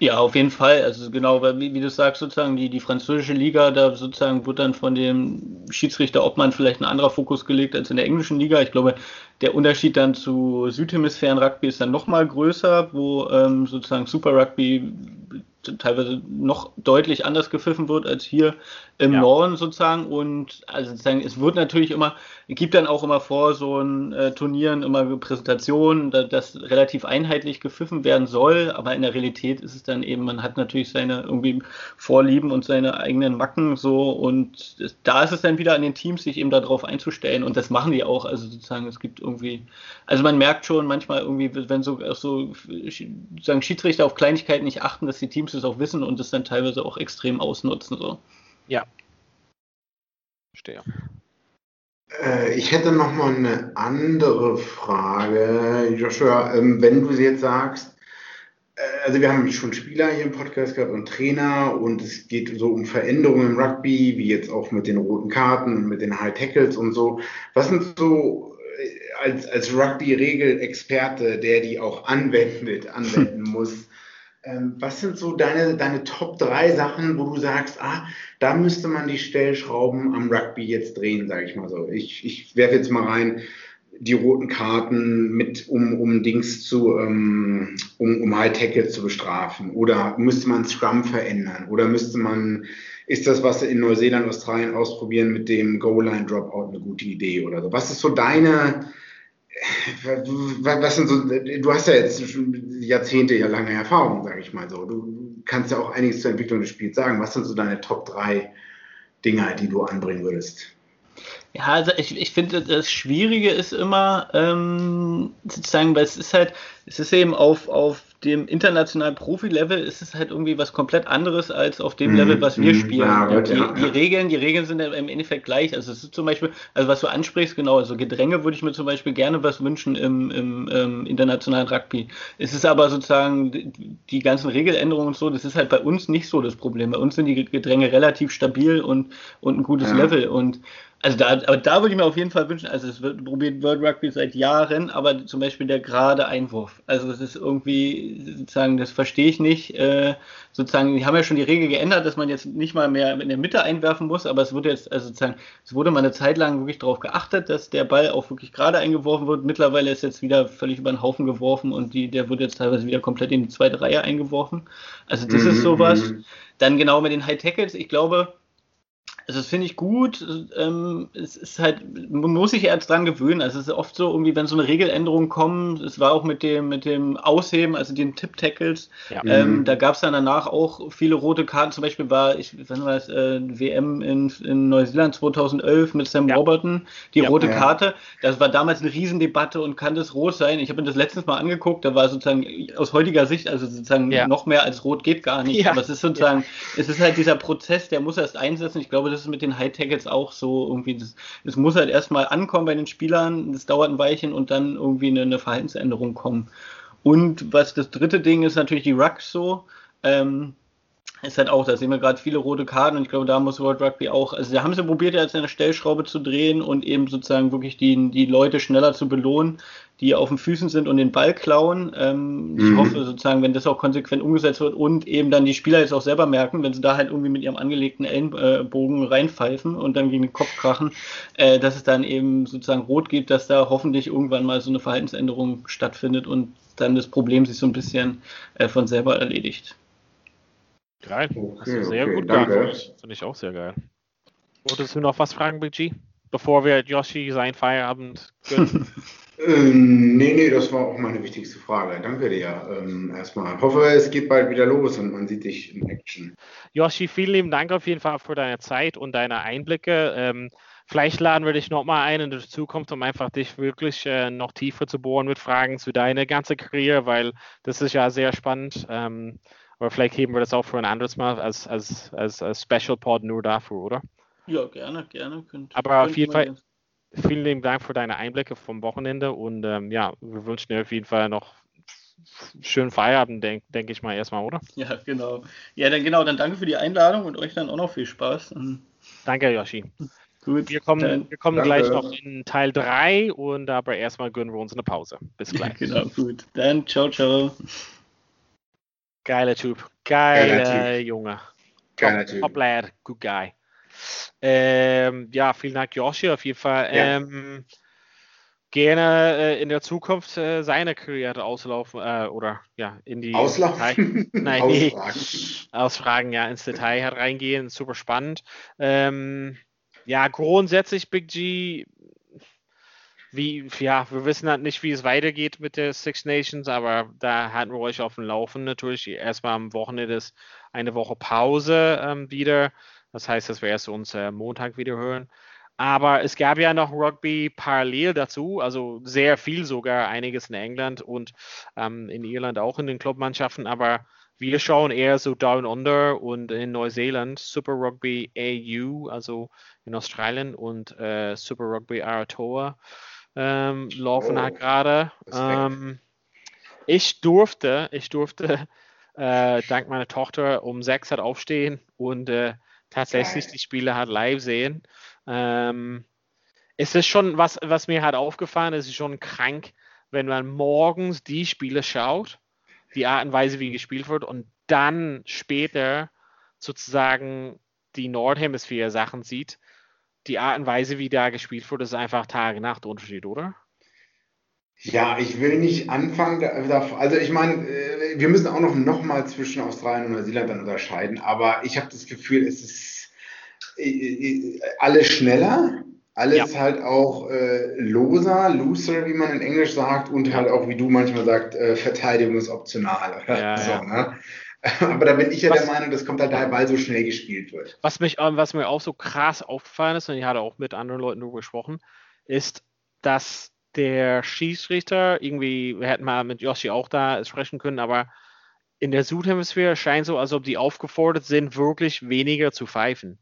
Ja, auf jeden Fall. Also genau, wie, wie, du sagst, sozusagen die, die französische Liga, da sozusagen wird dann von dem Schiedsrichter Obmann vielleicht ein anderer Fokus gelegt als in der englischen Liga. Ich glaube, der Unterschied dann zu Südhemisphären Rugby ist dann nochmal größer, wo ähm, sozusagen Super Rugby teilweise noch deutlich anders gepfiffen wird als hier im ja. Norden sozusagen. Und also sozusagen, es wird natürlich immer, es gibt dann auch immer vor so ein äh, Turnieren immer Präsentationen, da, das relativ einheitlich gepfiffen werden soll, aber in der Realität ist es dann eben, man hat natürlich seine irgendwie Vorlieben und seine eigenen Macken so und da ist es dann wieder an den Teams, sich eben darauf einzustellen und das machen die auch. Also sozusagen, es gibt irgendwie, also man merkt schon manchmal irgendwie, wenn so, so sozusagen Schiedsrichter auf Kleinigkeiten nicht achten, dass die Teams es auch wissen und es dann teilweise auch extrem ausnutzen. So. Ja. Verstehe. Äh, ich hätte noch mal eine andere Frage, Joshua. Ähm, wenn du jetzt sagst, äh, also wir haben schon Spieler hier im Podcast gehabt und Trainer und es geht so um Veränderungen im Rugby, wie jetzt auch mit den roten Karten mit den High Tackles und so. Was sind so äh, als, als Rugby-Regelexperte, der die auch anwendet, anwenden muss, was sind so deine, deine Top 3 Sachen, wo du sagst, ah, da müsste man die Stellschrauben am Rugby jetzt drehen, sage ich mal so. Ich, ich werfe jetzt mal rein, die roten Karten mit, um, um Dings zu, ähm, um, um High Tackle zu bestrafen. Oder müsste man Scrum verändern? Oder müsste man, ist das, was in Neuseeland, Australien ausprobieren mit dem Goal-Line Dropout eine gute Idee oder so? Was ist so deine, was sind so, du hast ja jetzt schon Jahrzehnte ja lange Erfahrung, sage ich mal so. Du kannst ja auch einiges zur Entwicklung des Spiels sagen. Was sind so deine Top 3 Dinger, die du anbringen würdest? Ja, also ich, ich finde, das Schwierige ist immer, ähm, sozusagen, weil es ist halt, es ist eben auf, auf dem internationalen Profi-Level ist es halt irgendwie was komplett anderes als auf dem Level, was wir mhm. spielen. Ja, die, ja, die, Regeln, die Regeln sind im Endeffekt gleich. Also es ist zum Beispiel, also was du ansprichst, genau, also Gedränge würde ich mir zum Beispiel gerne was wünschen im, im, im ähm, internationalen Rugby. Es ist aber sozusagen die, die ganzen Regeländerungen und so, das ist halt bei uns nicht so das Problem. Bei uns sind die Gedränge relativ stabil und, und ein gutes. Level und also da, aber da würde ich mir auf jeden Fall wünschen, also es wird probiert World Rugby seit Jahren, aber zum Beispiel der gerade Einwurf. Also es ist irgendwie, sozusagen, das verstehe ich nicht. Äh, sozusagen, die haben ja schon die Regel geändert, dass man jetzt nicht mal mehr in der Mitte einwerfen muss, aber es wurde jetzt, also sozusagen, es wurde mal eine Zeit lang wirklich darauf geachtet, dass der Ball auch wirklich gerade eingeworfen wird. Mittlerweile ist jetzt wieder völlig über den Haufen geworfen und die, der wird jetzt teilweise wieder komplett in die zweite Reihe eingeworfen. Also das mhm. ist sowas. Mhm. Dann genau mit den High Tackles, ich glaube, also das finde ich gut. Ähm, es ist halt, man muss sich erst dran gewöhnen. Also es ist oft so, irgendwie, wenn so eine Regeländerung kommt, es war auch mit dem, mit dem Ausheben, also den Tip-Tackles, ja. ähm, mhm. da gab es dann danach auch viele rote Karten. Zum Beispiel war, ich wann war es, äh, WM in, in Neuseeland 2011 mit Sam ja. Roberton, die ja. rote Karte. Das war damals eine Riesendebatte und kann das rot sein. Ich habe mir das letztens mal angeguckt, da war sozusagen aus heutiger Sicht, also sozusagen noch mehr als rot geht gar nicht. Aber es ist sozusagen, es ist halt dieser Prozess, der muss erst einsetzen. Ich glaube, das ist mit den High Tackles auch so irgendwie. Das, das muss halt erstmal ankommen bei den Spielern, das dauert ein Weilchen und dann irgendwie eine, eine Verhaltensänderung kommen. Und was das dritte Ding ist natürlich die Rucks so. Ähm, ist halt auch, da sehen wir gerade viele rote Karten und ich glaube, da muss World Rugby auch, also da haben sie probiert, jetzt eine Stellschraube zu drehen und eben sozusagen wirklich die, die Leute schneller zu belohnen, die auf den Füßen sind und den Ball klauen. Ähm, mhm. Ich hoffe sozusagen, wenn das auch konsequent umgesetzt wird und eben dann die Spieler jetzt auch selber merken, wenn sie da halt irgendwie mit ihrem angelegten Ellenbogen reinpfeifen und dann gegen den Kopf krachen, äh, dass es dann eben sozusagen rot gibt, dass da hoffentlich irgendwann mal so eine Verhaltensänderung stattfindet und dann das Problem sich so ein bisschen äh, von selber erledigt. Geil. Okay, Hast du sehr okay, gut geantwortet. Finde ich auch sehr geil. Wolltest du noch was fragen, BG? Bevor wir Yoshi seinen Feierabend gönnen? ähm, nee, nee, das war auch meine wichtigste Frage. Danke dir ähm, erstmal. Ich hoffe, es geht bald wieder los und man sieht dich in Action. Yoshi, vielen lieben Dank auf jeden Fall für deine Zeit und deine Einblicke. Ähm, vielleicht laden wir dich nochmal ein in der Zukunft, um einfach dich wirklich äh, noch tiefer zu bohren mit Fragen zu deiner ganzen Karriere, weil das ist ja sehr spannend. Ähm, Aber vielleicht heben wir das auch für ein anderes Mal als, als, als, als Special Pod nur dafür, oder? Ja, gerne, gerne. Könnt, Aber auf jeden Fall, vielen lieben Dank für deine Einblicke vom Wochenende und ähm, ja, wir wünschen dir auf jeden Fall noch schönen Feierabend, denke denk ich mal erstmal, oder? Ja, genau. Ja, dann genau, dann danke für die Einladung und euch dann auch noch viel Spaß. Danke, Yoshi. Gut. Wir kommen, dann, wir kommen gleich noch in Teil 3 und aber erstmal gönnen wir uns eine Pause. Bis gleich. Ja, genau, gut. Dann ciao, ciao. Geiler Typ. Geiler, Geiler typ. Junge. Geiler Typ. Top Lad, good guy. Ähm, ja, vielen Dank, Joshi, auf jeden Fall. Ja. Ähm, gerne äh, in der Zukunft äh, seine Karriere auslaufen äh, oder ja, in die Auslaufen? Nein, Ausfragen. Nee, Ausfragen, ja, ins Detail halt reingehen. Super spannend. Ähm, ja, grundsätzlich Big G, wie, ja, wir wissen halt nicht, wie es weitergeht mit der Six Nations, aber da halten wir euch auf dem Laufen natürlich. Erstmal am Wochenende ist eine Woche Pause ähm, wieder. Das heißt, dass wir erst uns äh, Montag wieder hören. Aber es gab ja noch Rugby parallel dazu, also sehr viel sogar, einiges in England und ähm, in Irland auch in den Clubmannschaften. Aber wir schauen eher so Down Under und in Neuseeland Super Rugby AU, also in Australien und äh, Super Rugby Aratoa ähm, laufen oh, halt gerade. Ähm, ich durfte, ich durfte äh, dank meiner Tochter um sechs hat aufstehen und äh, tatsächlich die Spiele halt live sehen. Ähm, es ist schon, was, was mir halt aufgefallen ist, ist schon krank, wenn man morgens die Spiele schaut, die Art und Weise, wie gespielt wird, und dann später sozusagen die Nordhemisphäre-Sachen sieht. Die Art und Weise, wie da gespielt wird, ist einfach Tage-Nacht-Unterschied, oder? Ja, ich will nicht anfangen. Also ich meine, äh, wir müssen auch noch, noch mal zwischen Australien und Neuseeland dann unterscheiden. Aber ich habe das Gefühl, es ist äh, äh, alles schneller, alles ja. halt auch äh, loser, looser, wie man in Englisch sagt, und halt auch, wie du manchmal sagst, äh, verteidigungsoptional ja, so. Ja. Ne? Aber da bin ich ja was, der Meinung, das kommt halt daher, weil so schnell gespielt wird. Was, mich, was mir auch so krass aufgefallen ist, und ich hatte auch mit anderen Leuten darüber gesprochen, ist, dass der Schiedsrichter, irgendwie, wir hätten mal mit Yoshi auch da sprechen können, aber in der Südhemisphäre scheint so, als ob die aufgefordert sind, wirklich weniger zu pfeifen.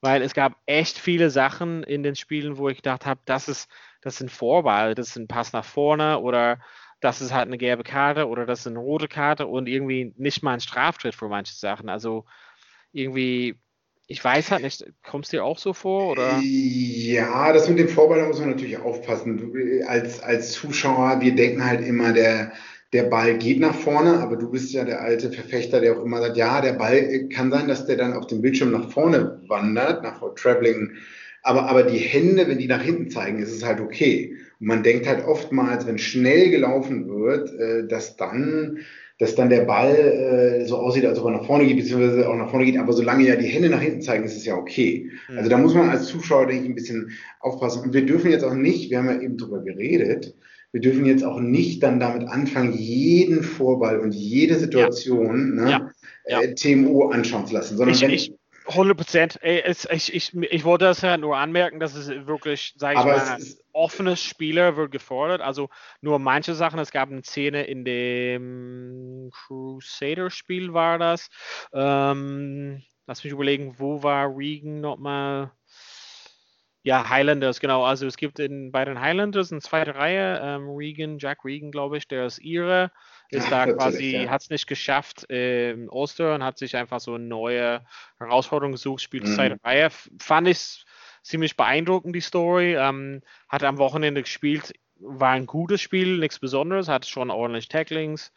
Weil es gab echt viele Sachen in den Spielen, wo ich gedacht habe, das ist, das sind Vorwahl, das ist ein Pass nach vorne oder das ist halt eine gelbe Karte oder das ist eine rote Karte und irgendwie nicht mal ein Straftritt für manche Sachen. Also irgendwie ich weiß halt nicht, kommst dir auch so vor? Oder? Ja, das mit dem Vorball, muss man natürlich aufpassen. Du, als, als Zuschauer, wir denken halt immer, der, der Ball geht nach vorne, aber du bist ja der alte Verfechter, der auch immer sagt, ja, der Ball kann sein, dass der dann auf dem Bildschirm nach vorne wandert, nach Traveling. Aber, aber die Hände, wenn die nach hinten zeigen, ist es halt okay. Und man denkt halt oftmals, wenn schnell gelaufen wird, äh, dass dann dass dann der Ball äh, so aussieht, als ob er nach vorne geht, beziehungsweise auch nach vorne geht, aber solange ja die Hände nach hinten zeigen, ist es ja okay. Mhm. Also da muss man als Zuschauer, denke ich, ein bisschen aufpassen. Und wir dürfen jetzt auch nicht, wir haben ja eben drüber geredet, wir dürfen jetzt auch nicht dann damit anfangen, jeden Vorball und jede Situation ja. Ne, ja. Äh, TMO anschauen zu lassen, sondern ich, wenn, ich, 100 Prozent. Ich, ich, ich wollte das ja nur anmerken, dass es wirklich, sage ich Aber mal, offenes Spieler wird gefordert. Also nur manche Sachen. Es gab eine Szene in dem Crusader-Spiel, war das. Ähm, lass mich überlegen, wo war Regan nochmal? Ja, Highlanders, genau. Also es gibt in, bei den Highlanders eine zweite Reihe. Ähm, Regan, Jack Regan, glaube ich, der ist ihre ist da quasi, ja. hat es nicht geschafft äh, im Oster und hat sich einfach so eine neue Herausforderung gesucht, spielt mhm. zweite Reihe. Fand ich ziemlich beeindruckend, die Story. Ähm, hat am Wochenende gespielt, war ein gutes Spiel, nichts Besonderes, hat schon ordentlich Tacklings.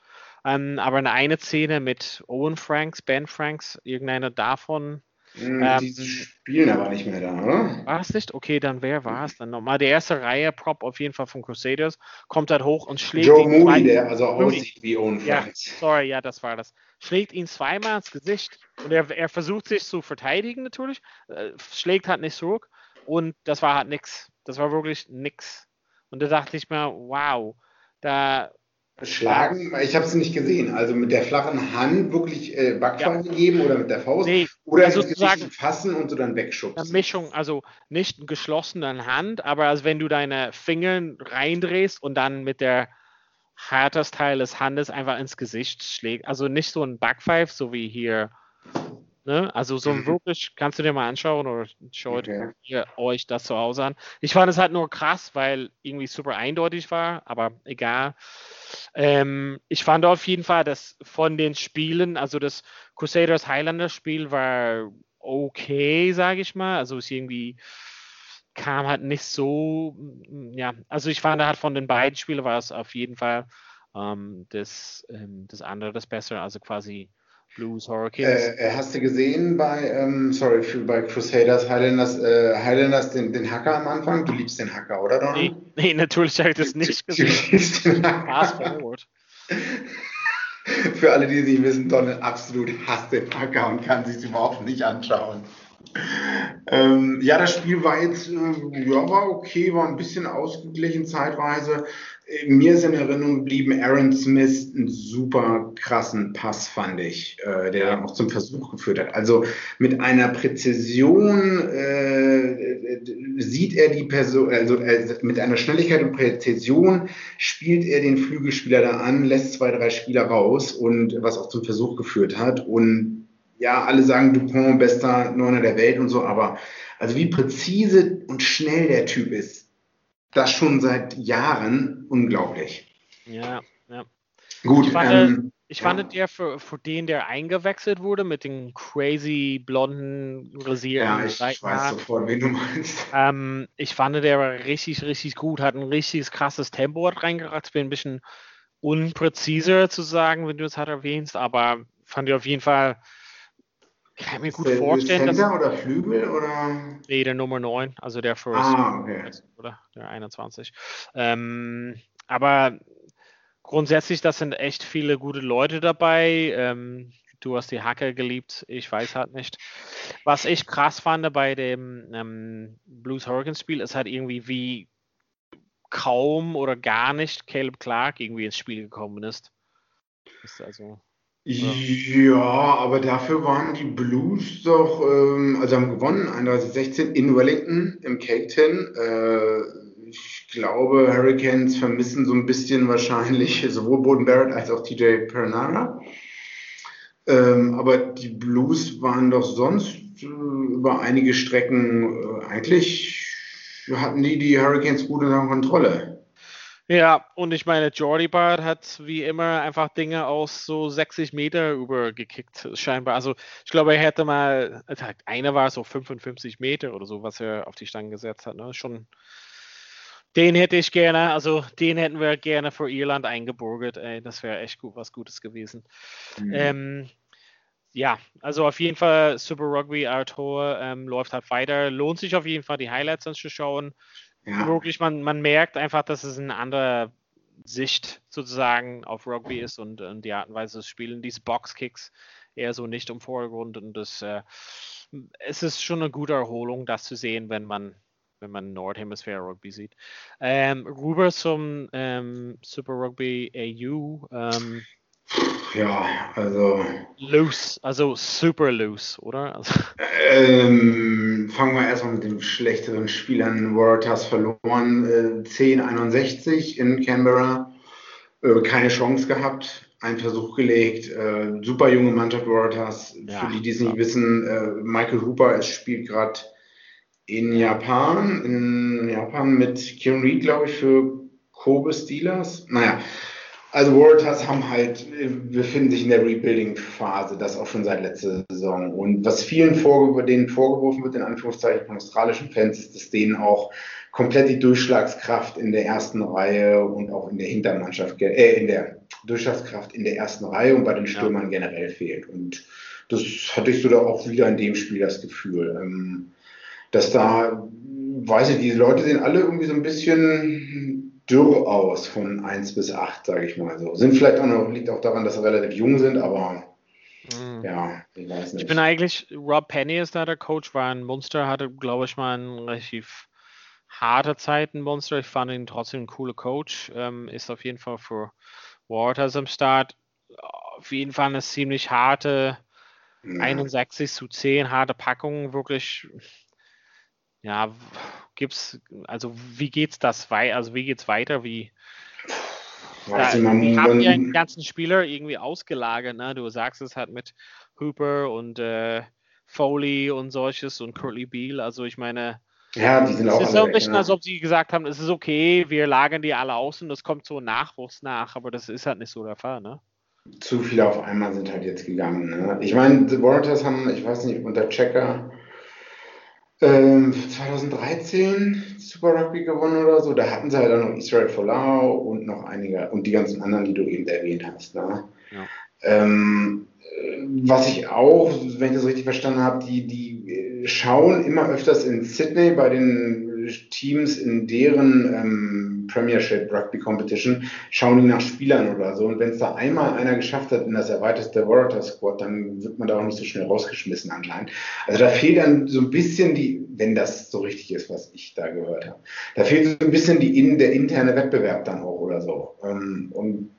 Ähm, aber eine, eine Szene mit Owen Franks, Ben Franks, irgendeiner davon, hm, ähm, die spielen aber nicht mehr da, oder? War es nicht? Okay, dann wer war es dann nochmal? Die erste Reihe, Prop auf jeden Fall von Crusaders, kommt halt hoch und schlägt Joe ihn Moody, der also Moody. aussieht wie Owen ja, Sorry, ja, das war das. Schlägt ihn zweimal ins Gesicht und er, er versucht sich zu verteidigen natürlich, äh, schlägt halt nicht zurück und das war halt nix. Das war wirklich nix. Und da dachte ich mir, wow, da Schlagen, ich habe es nicht gesehen. Also mit der flachen Hand wirklich äh, Backfallen ja. geben oder mit der Faust nee, oder also sozusagen fassen und so dann wegschubsen. Eine Mischung, also nicht geschlossene Hand, aber als wenn du deine Finger reindrehst und dann mit der hartes Teil des Handes einfach ins Gesicht schlägt. Also nicht so ein Backpfeif, so wie hier. Ne? Also so ein wirklich, kannst du dir mal anschauen oder schaut Okay. ihr euch das zu Hause an. Ich fand es halt nur krass, weil irgendwie super eindeutig war, aber egal. Ähm, ich fand auf jeden Fall, dass von den Spielen, also das Crusaders Highlander Spiel war okay, sage ich mal. Also es irgendwie kam halt nicht so, mm, ja, also ich fand halt von den beiden Spielen war es auf jeden Fall ähm, das, ähm, das andere das Bessere, also quasi Blues Hurricanes. Äh, äh, hast du gesehen bei, ähm, sorry, bei Crusaders Highlanders, äh, Highlanders den, den Hacker am Anfang? Du liebst den Hacker, oder Donald? nee, nee, natürlich habe ich das nicht Du- du gesehen. liebst den Fast Hacker. forward. Für alle, die es nicht wissen, Donald absolut hasst den Hacker und kann sich überhaupt nicht anschauen. Ähm, ja, das Spiel war jetzt, äh, ja, war okay, war ein bisschen ausgeglichen zeitweise. Mir ist in Erinnerung geblieben, Aaron Smith einen super krassen Pass, fand ich, äh, der dann auch zum Versuch geführt hat. Also mit einer Präzision äh, sieht er die Person, also äh, mit einer Schnelligkeit und Präzision spielt er den Flügelspieler da an, lässt zwei, drei Spieler raus und was auch zum Versuch geführt hat. Und ja, alle sagen Dupont, bester Neuner der Welt und so, aber also wie präzise und schnell der Typ ist, das schon seit Jahren unglaublich. Ja, ja. Gut, Ich fand, ähm, Ich ja. fand der für, für den, der eingewechselt wurde, mit den crazy blonden rasierten ja, ich, ich weiß sofort, wen du meinst. Ähm, ich fand, der war richtig, richtig gut, hat ein richtiges krasses Tempo hat reingebracht. Bin ein bisschen unpräziser zu sagen, wenn du es halt erwähnst, aber fand ich auf jeden Fall, kann mir gut der vorstellen, dass oder Flügel oder? nee, der Nummer 9, also der First, Ah, okay. oder der 21. Ähm, aber grundsätzlich, das sind echt viele gute Leute dabei. Ähm, du hast die Hacker geliebt, ich weiß halt nicht. Was ich krass fand bei dem ähm, Blues Hurricanes Spiel ist halt irgendwie, wie kaum oder gar nicht Caleb Clark irgendwie ins Spiel gekommen ist. ist also, Ja, aber dafür waren die Blues doch, ähm, also haben gewonnen, 31-16 in Wellington im Cake Tin. Äh, ich glaube, Hurricanes vermissen so ein bisschen wahrscheinlich sowohl Boden Barrett als auch TJ Pernara. Ähm, aber die Blues waren doch sonst äh, über einige Strecken äh, eigentlich hatten die die Hurricanes gut unter Kontrolle. Ja, und ich meine, Jordy Bart hat wie immer einfach Dinge aus so 60 Meter übergekickt, scheinbar. Also ich glaube, er hätte mal, also einer war so 55 Meter oder so, was er auf die Stange gesetzt hat. Ne? Schon, den hätte ich gerne, also den hätten wir gerne für Irland eingeburgert. Ey, das wäre echt gut, was Gutes gewesen. Mhm. Ähm, ja, also auf jeden Fall Super Rugby Arthur ähm, läuft halt weiter. Lohnt sich auf jeden Fall, die Highlights anzuschauen Ja. wirklich, man, man merkt einfach, dass es eine andere Sicht sozusagen auf Rugby ist und, und die Art und Weise des Spielen, diese Boxkicks eher so nicht im Vordergrund und das äh, es ist schon eine gute Erholung, das zu sehen, wenn man wenn man Nordhemisphäre Rugby sieht. Ähm, rüber zum ähm, Super Rugby AU. Ähm, Ja, also loose, also super loose, oder? Also, Ähm, fangen wir erstmal mit dem schlechteren Spiel an. Waratahs verloren, äh, 10-61 in Canberra. Äh, keine Chance gehabt, einen Versuch gelegt. Äh, super junge Mannschaft Waratahs. Ja, Für die, die es nicht wissen, äh, Michael Hooper es spielt gerade in Japan, in Japan mit Kieran Reed, glaube ich, für Kobe Steelers. Naja, also Waratahs haben halt, befinden sich in der Rebuilding-Phase, das auch schon seit letzter Saison. Und was vielen vorge denen vorgeworfen wird, in Anführungszeichen von australischen Fans, ist, dass denen auch komplett die Durchschlagskraft in der ersten Reihe und auch in der Hintermannschaft, äh, in der Durchschlagskraft in der ersten Reihe und bei den Stürmern generell fehlt. Und das hatte ich so da auch wieder in dem Spiel das Gefühl. Ähm, dass da, weiß ich, die Leute sehen alle irgendwie so ein bisschen dürr aus von 1 bis 8, sage ich mal so. Sind vielleicht auch noch, liegt auch daran, dass sie relativ jung sind, aber mm. ja, ich weiß nicht. Ich bin eigentlich, Rob Penny ist da der Coach, war ein Monster, hatte, glaube ich, mal eine relativ harte Zeit ein Monster. Ich fand ihn trotzdem ein cooler Coach. Ähm, ist auf jeden Fall für Waters am Start. Auf jeden Fall eine ziemlich harte ja. 61 zu 10, harte Packung, wirklich. Ja, gibt's, also wie geht's das weiter, also wie geht's weiter, wie, da, die haben ja einen ganzen Spieler irgendwie ausgelagert. Ne? Du sagst es halt mit Hooper und äh, Foley und solches und Curly Beal. Also ich meine, ja, die sind auch. Es ist so ein bisschen, ja. als ob sie gesagt haben, es ist okay, wir lagern die alle aus und es kommt so Nachwuchs nach, aber das ist halt nicht so der Fall, ne? Zu viele auf einmal sind halt jetzt gegangen. Ne? Ich meine, die Warriors haben, ich weiß nicht, unter Checker ähm, 2013 Super Rugby gewonnen oder so. Da hatten sie halt auch noch Israel Folau und noch einige und die ganzen anderen, die du eben erwähnt hast. Ne? Ja. Ähm, was ich auch, wenn ich das richtig verstanden habe, die, die schauen immer öfters in Sydney bei den Teams in deren ähm, Premiership Rugby Competition, schauen die nach Spielern oder so. Und wenn es da einmal einer geschafft hat in das erweiterte Warrior Squad, dann wird man da auch nicht so schnell rausgeschmissen anscheinend. Also da fehlt dann so ein bisschen die, wenn das so richtig ist, was ich da gehört habe, da fehlt so ein bisschen die, der interne Wettbewerb dann auch oder so. Ähm, und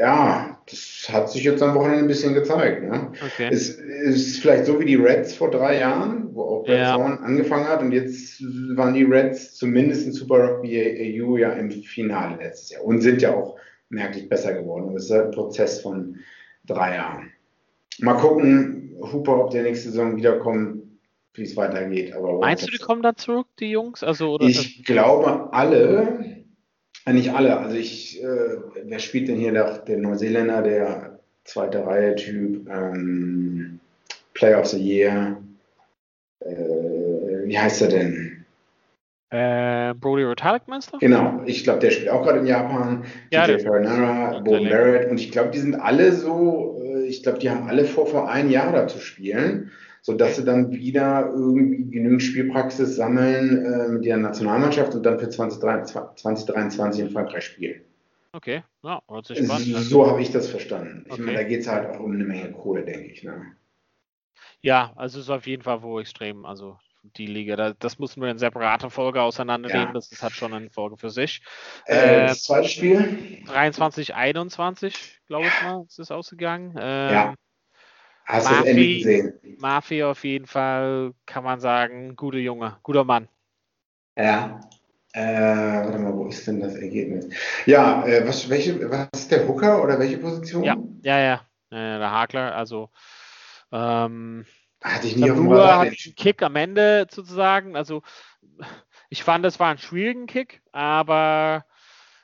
ja, das hat sich jetzt am Wochenende ein bisschen gezeigt. Ne? Okay. Es ist vielleicht so wie die Reds vor drei Jahren, wo auch Brad ja. angefangen hat und jetzt waren die Reds zumindest in Super Rugby AU ja im Finale letztes Jahr und sind ja auch merklich besser geworden. Das ist ein Prozess von drei Jahren. Mal gucken, Hooper, ob der nächste Saison wiederkommt, wie es weitergeht. Aber Meinst du, die kommen da zurück, die Jungs? Also, oder ich glaube alle. Ja, nicht alle. Also ich, äh, wer spielt denn hier der, der Neuseeländer, der zweite Reihe-Typ, ähm, Player of the Year? Äh, wie heißt er denn? Äh, Brody Rotalik meinst du? Genau, ich glaube, der spielt auch gerade in Japan. Ja, DJ Farinara, Bo Barrett und ich glaube, die sind alle so, äh, ich glaube, die haben alle vor, vor ein Jahr da zu spielen sodass sie dann wieder irgendwie genügend Spielpraxis sammeln äh, mit ihrer Nationalmannschaft und dann für 2023, 2023 in Frankreich spielen. Okay, ja, hört sich spannend an. So habe ich das verstanden. Ich okay. meine, da geht es halt auch um eine Menge Kohle, denke ich. Ne? Ja, also es ist auf jeden Fall wo extrem, also die Liga. Da, das müssen wir in separater Folge auseinandernehmen. Ja. Das ist halt schon eine Folge für sich. Äh, das zweite Spiel? 23, 21, glaube ich mal, ist es ausgegangen. Ähm, ja. Hast du das Ende gesehen? Murphy auf jeden Fall, kann man sagen, guter Junge, guter Mann. Ja. Äh, warte mal, wo ist denn das Ergebnis? Ja, äh, was, welche, was ist der Hooker oder welche Position? Ja, ja, ja. Äh, der Hakler, also ähm, hatte ich nie auf dem Radar. hat einen Kick am Ende sozusagen. Also ich fand, das war ein schwierigen Kick, aber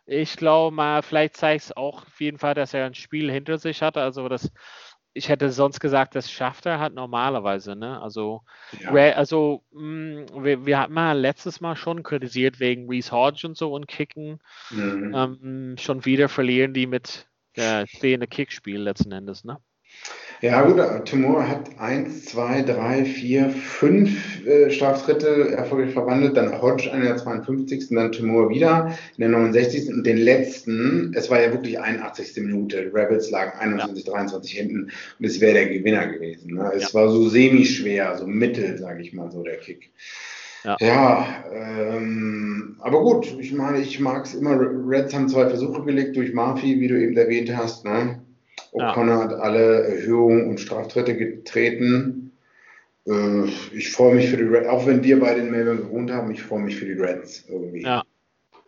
ich glaube mal, vielleicht zeigt es auch auf jeden Fall, dass er ein Spiel hinter sich hatte. Also das ich hätte sonst gesagt, das schafft er halt normalerweise. Ne? Also, ja. also mh, mm, wir, wir hatten mal letztes Mal schon kritisiert wegen Reese Hodge und so und Kicken. Mhm. Ähm, schon wieder verlieren die mit der stehende Kickspiel letzten Endes. Ne? Ja, gut, Timur hat 1, 2, 3, 4, 5 äh, Straftritte erfolgreich verwandelt, dann Hodge in der 52. dann Timur wieder in der 69. und den letzten, es war ja wirklich 81. Minute, Rebels lagen 21, ja. 23 hinten und es wäre der Gewinner gewesen. Ne? Es ja. war so semi-schwer, so mittel, sage ich mal so, der Kick. Ja, ja ähm, aber gut, ich meine, ich mag es immer. Reds haben zwei Versuche gelegt durch Murphy, wie du eben erwähnt hast. Ne? O'Connor ja. hat alle Erhöhungen und Straftritte getreten. Äh, ich freue mich für die Reds, auch wenn wir beide in Melbourne gewohnt haben, ich freue mich für die Reds irgendwie. Ja.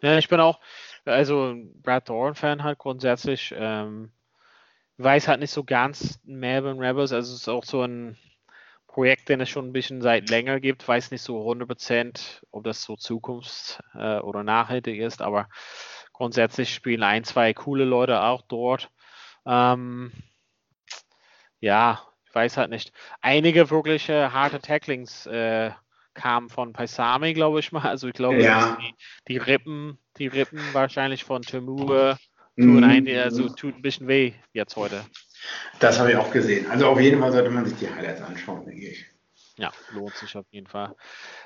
ja, ich bin auch, also Brad Thorne-Fan halt grundsätzlich. Ähm, weiß halt nicht so ganz Melbourne Rebels, also es ist auch so ein Projekt, den es schon ein bisschen seit länger gibt, weiß nicht so 100%, ob das so zukunfts- äh, oder nachhaltig ist, aber grundsätzlich spielen ein, zwei coole Leute auch dort. Ähm, ja, ich weiß halt nicht. Einige wirkliche harte Tacklings äh, kamen von Paisami, glaube ich mal. Also ich glaube, ja. die, die, Rippen, die Rippen wahrscheinlich von Timur tun mhm. ein, also tut ein bisschen weh jetzt heute. Das habe ich auch gesehen. Also auf jeden Fall sollte man sich die Highlights anschauen, denke ich. Ja, lohnt sich auf jeden Fall.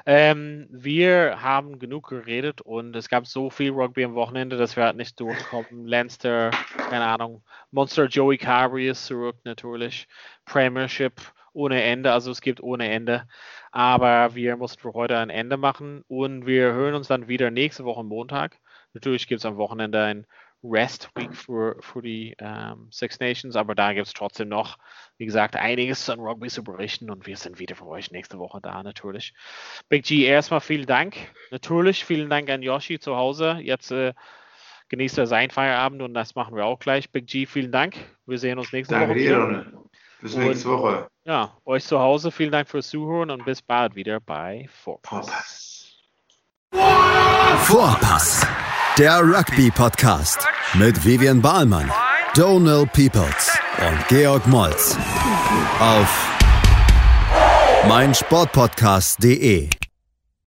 Ähm, wir haben genug geredet und es gab so viel Rugby am Wochenende, dass wir halt nicht durchkommen. Lanster, keine Ahnung, Monster Joey Carberry ist zurück natürlich. Premiership ohne Ende, also es gibt ohne Ende. Aber wir mussten für heute ein Ende machen und wir hören uns dann wieder nächste Woche Montag. Natürlich gibt es am Wochenende ein Rest Week für, für die ähm, Six Nations, aber da gibt es trotzdem noch, wie gesagt, einiges an Rugby zu berichten und wir sind wieder für euch nächste Woche da natürlich. Big G, erstmal vielen Dank. Natürlich vielen Dank an Yoshi zu Hause. Jetzt äh, genießt er seinen Feierabend und das machen wir auch gleich. Big G, vielen Dank. Wir sehen uns nächste Danke Woche dir, wieder. Bis nächste Woche. Ja, euch zu Hause vielen Dank fürs Zuhören und bis bald wieder bei Vorpass. Vorpass, der Rugby-Podcast mit Vivian Bahlmann, Donald Peoples und Georg Moltz auf meinsportpodcast.de.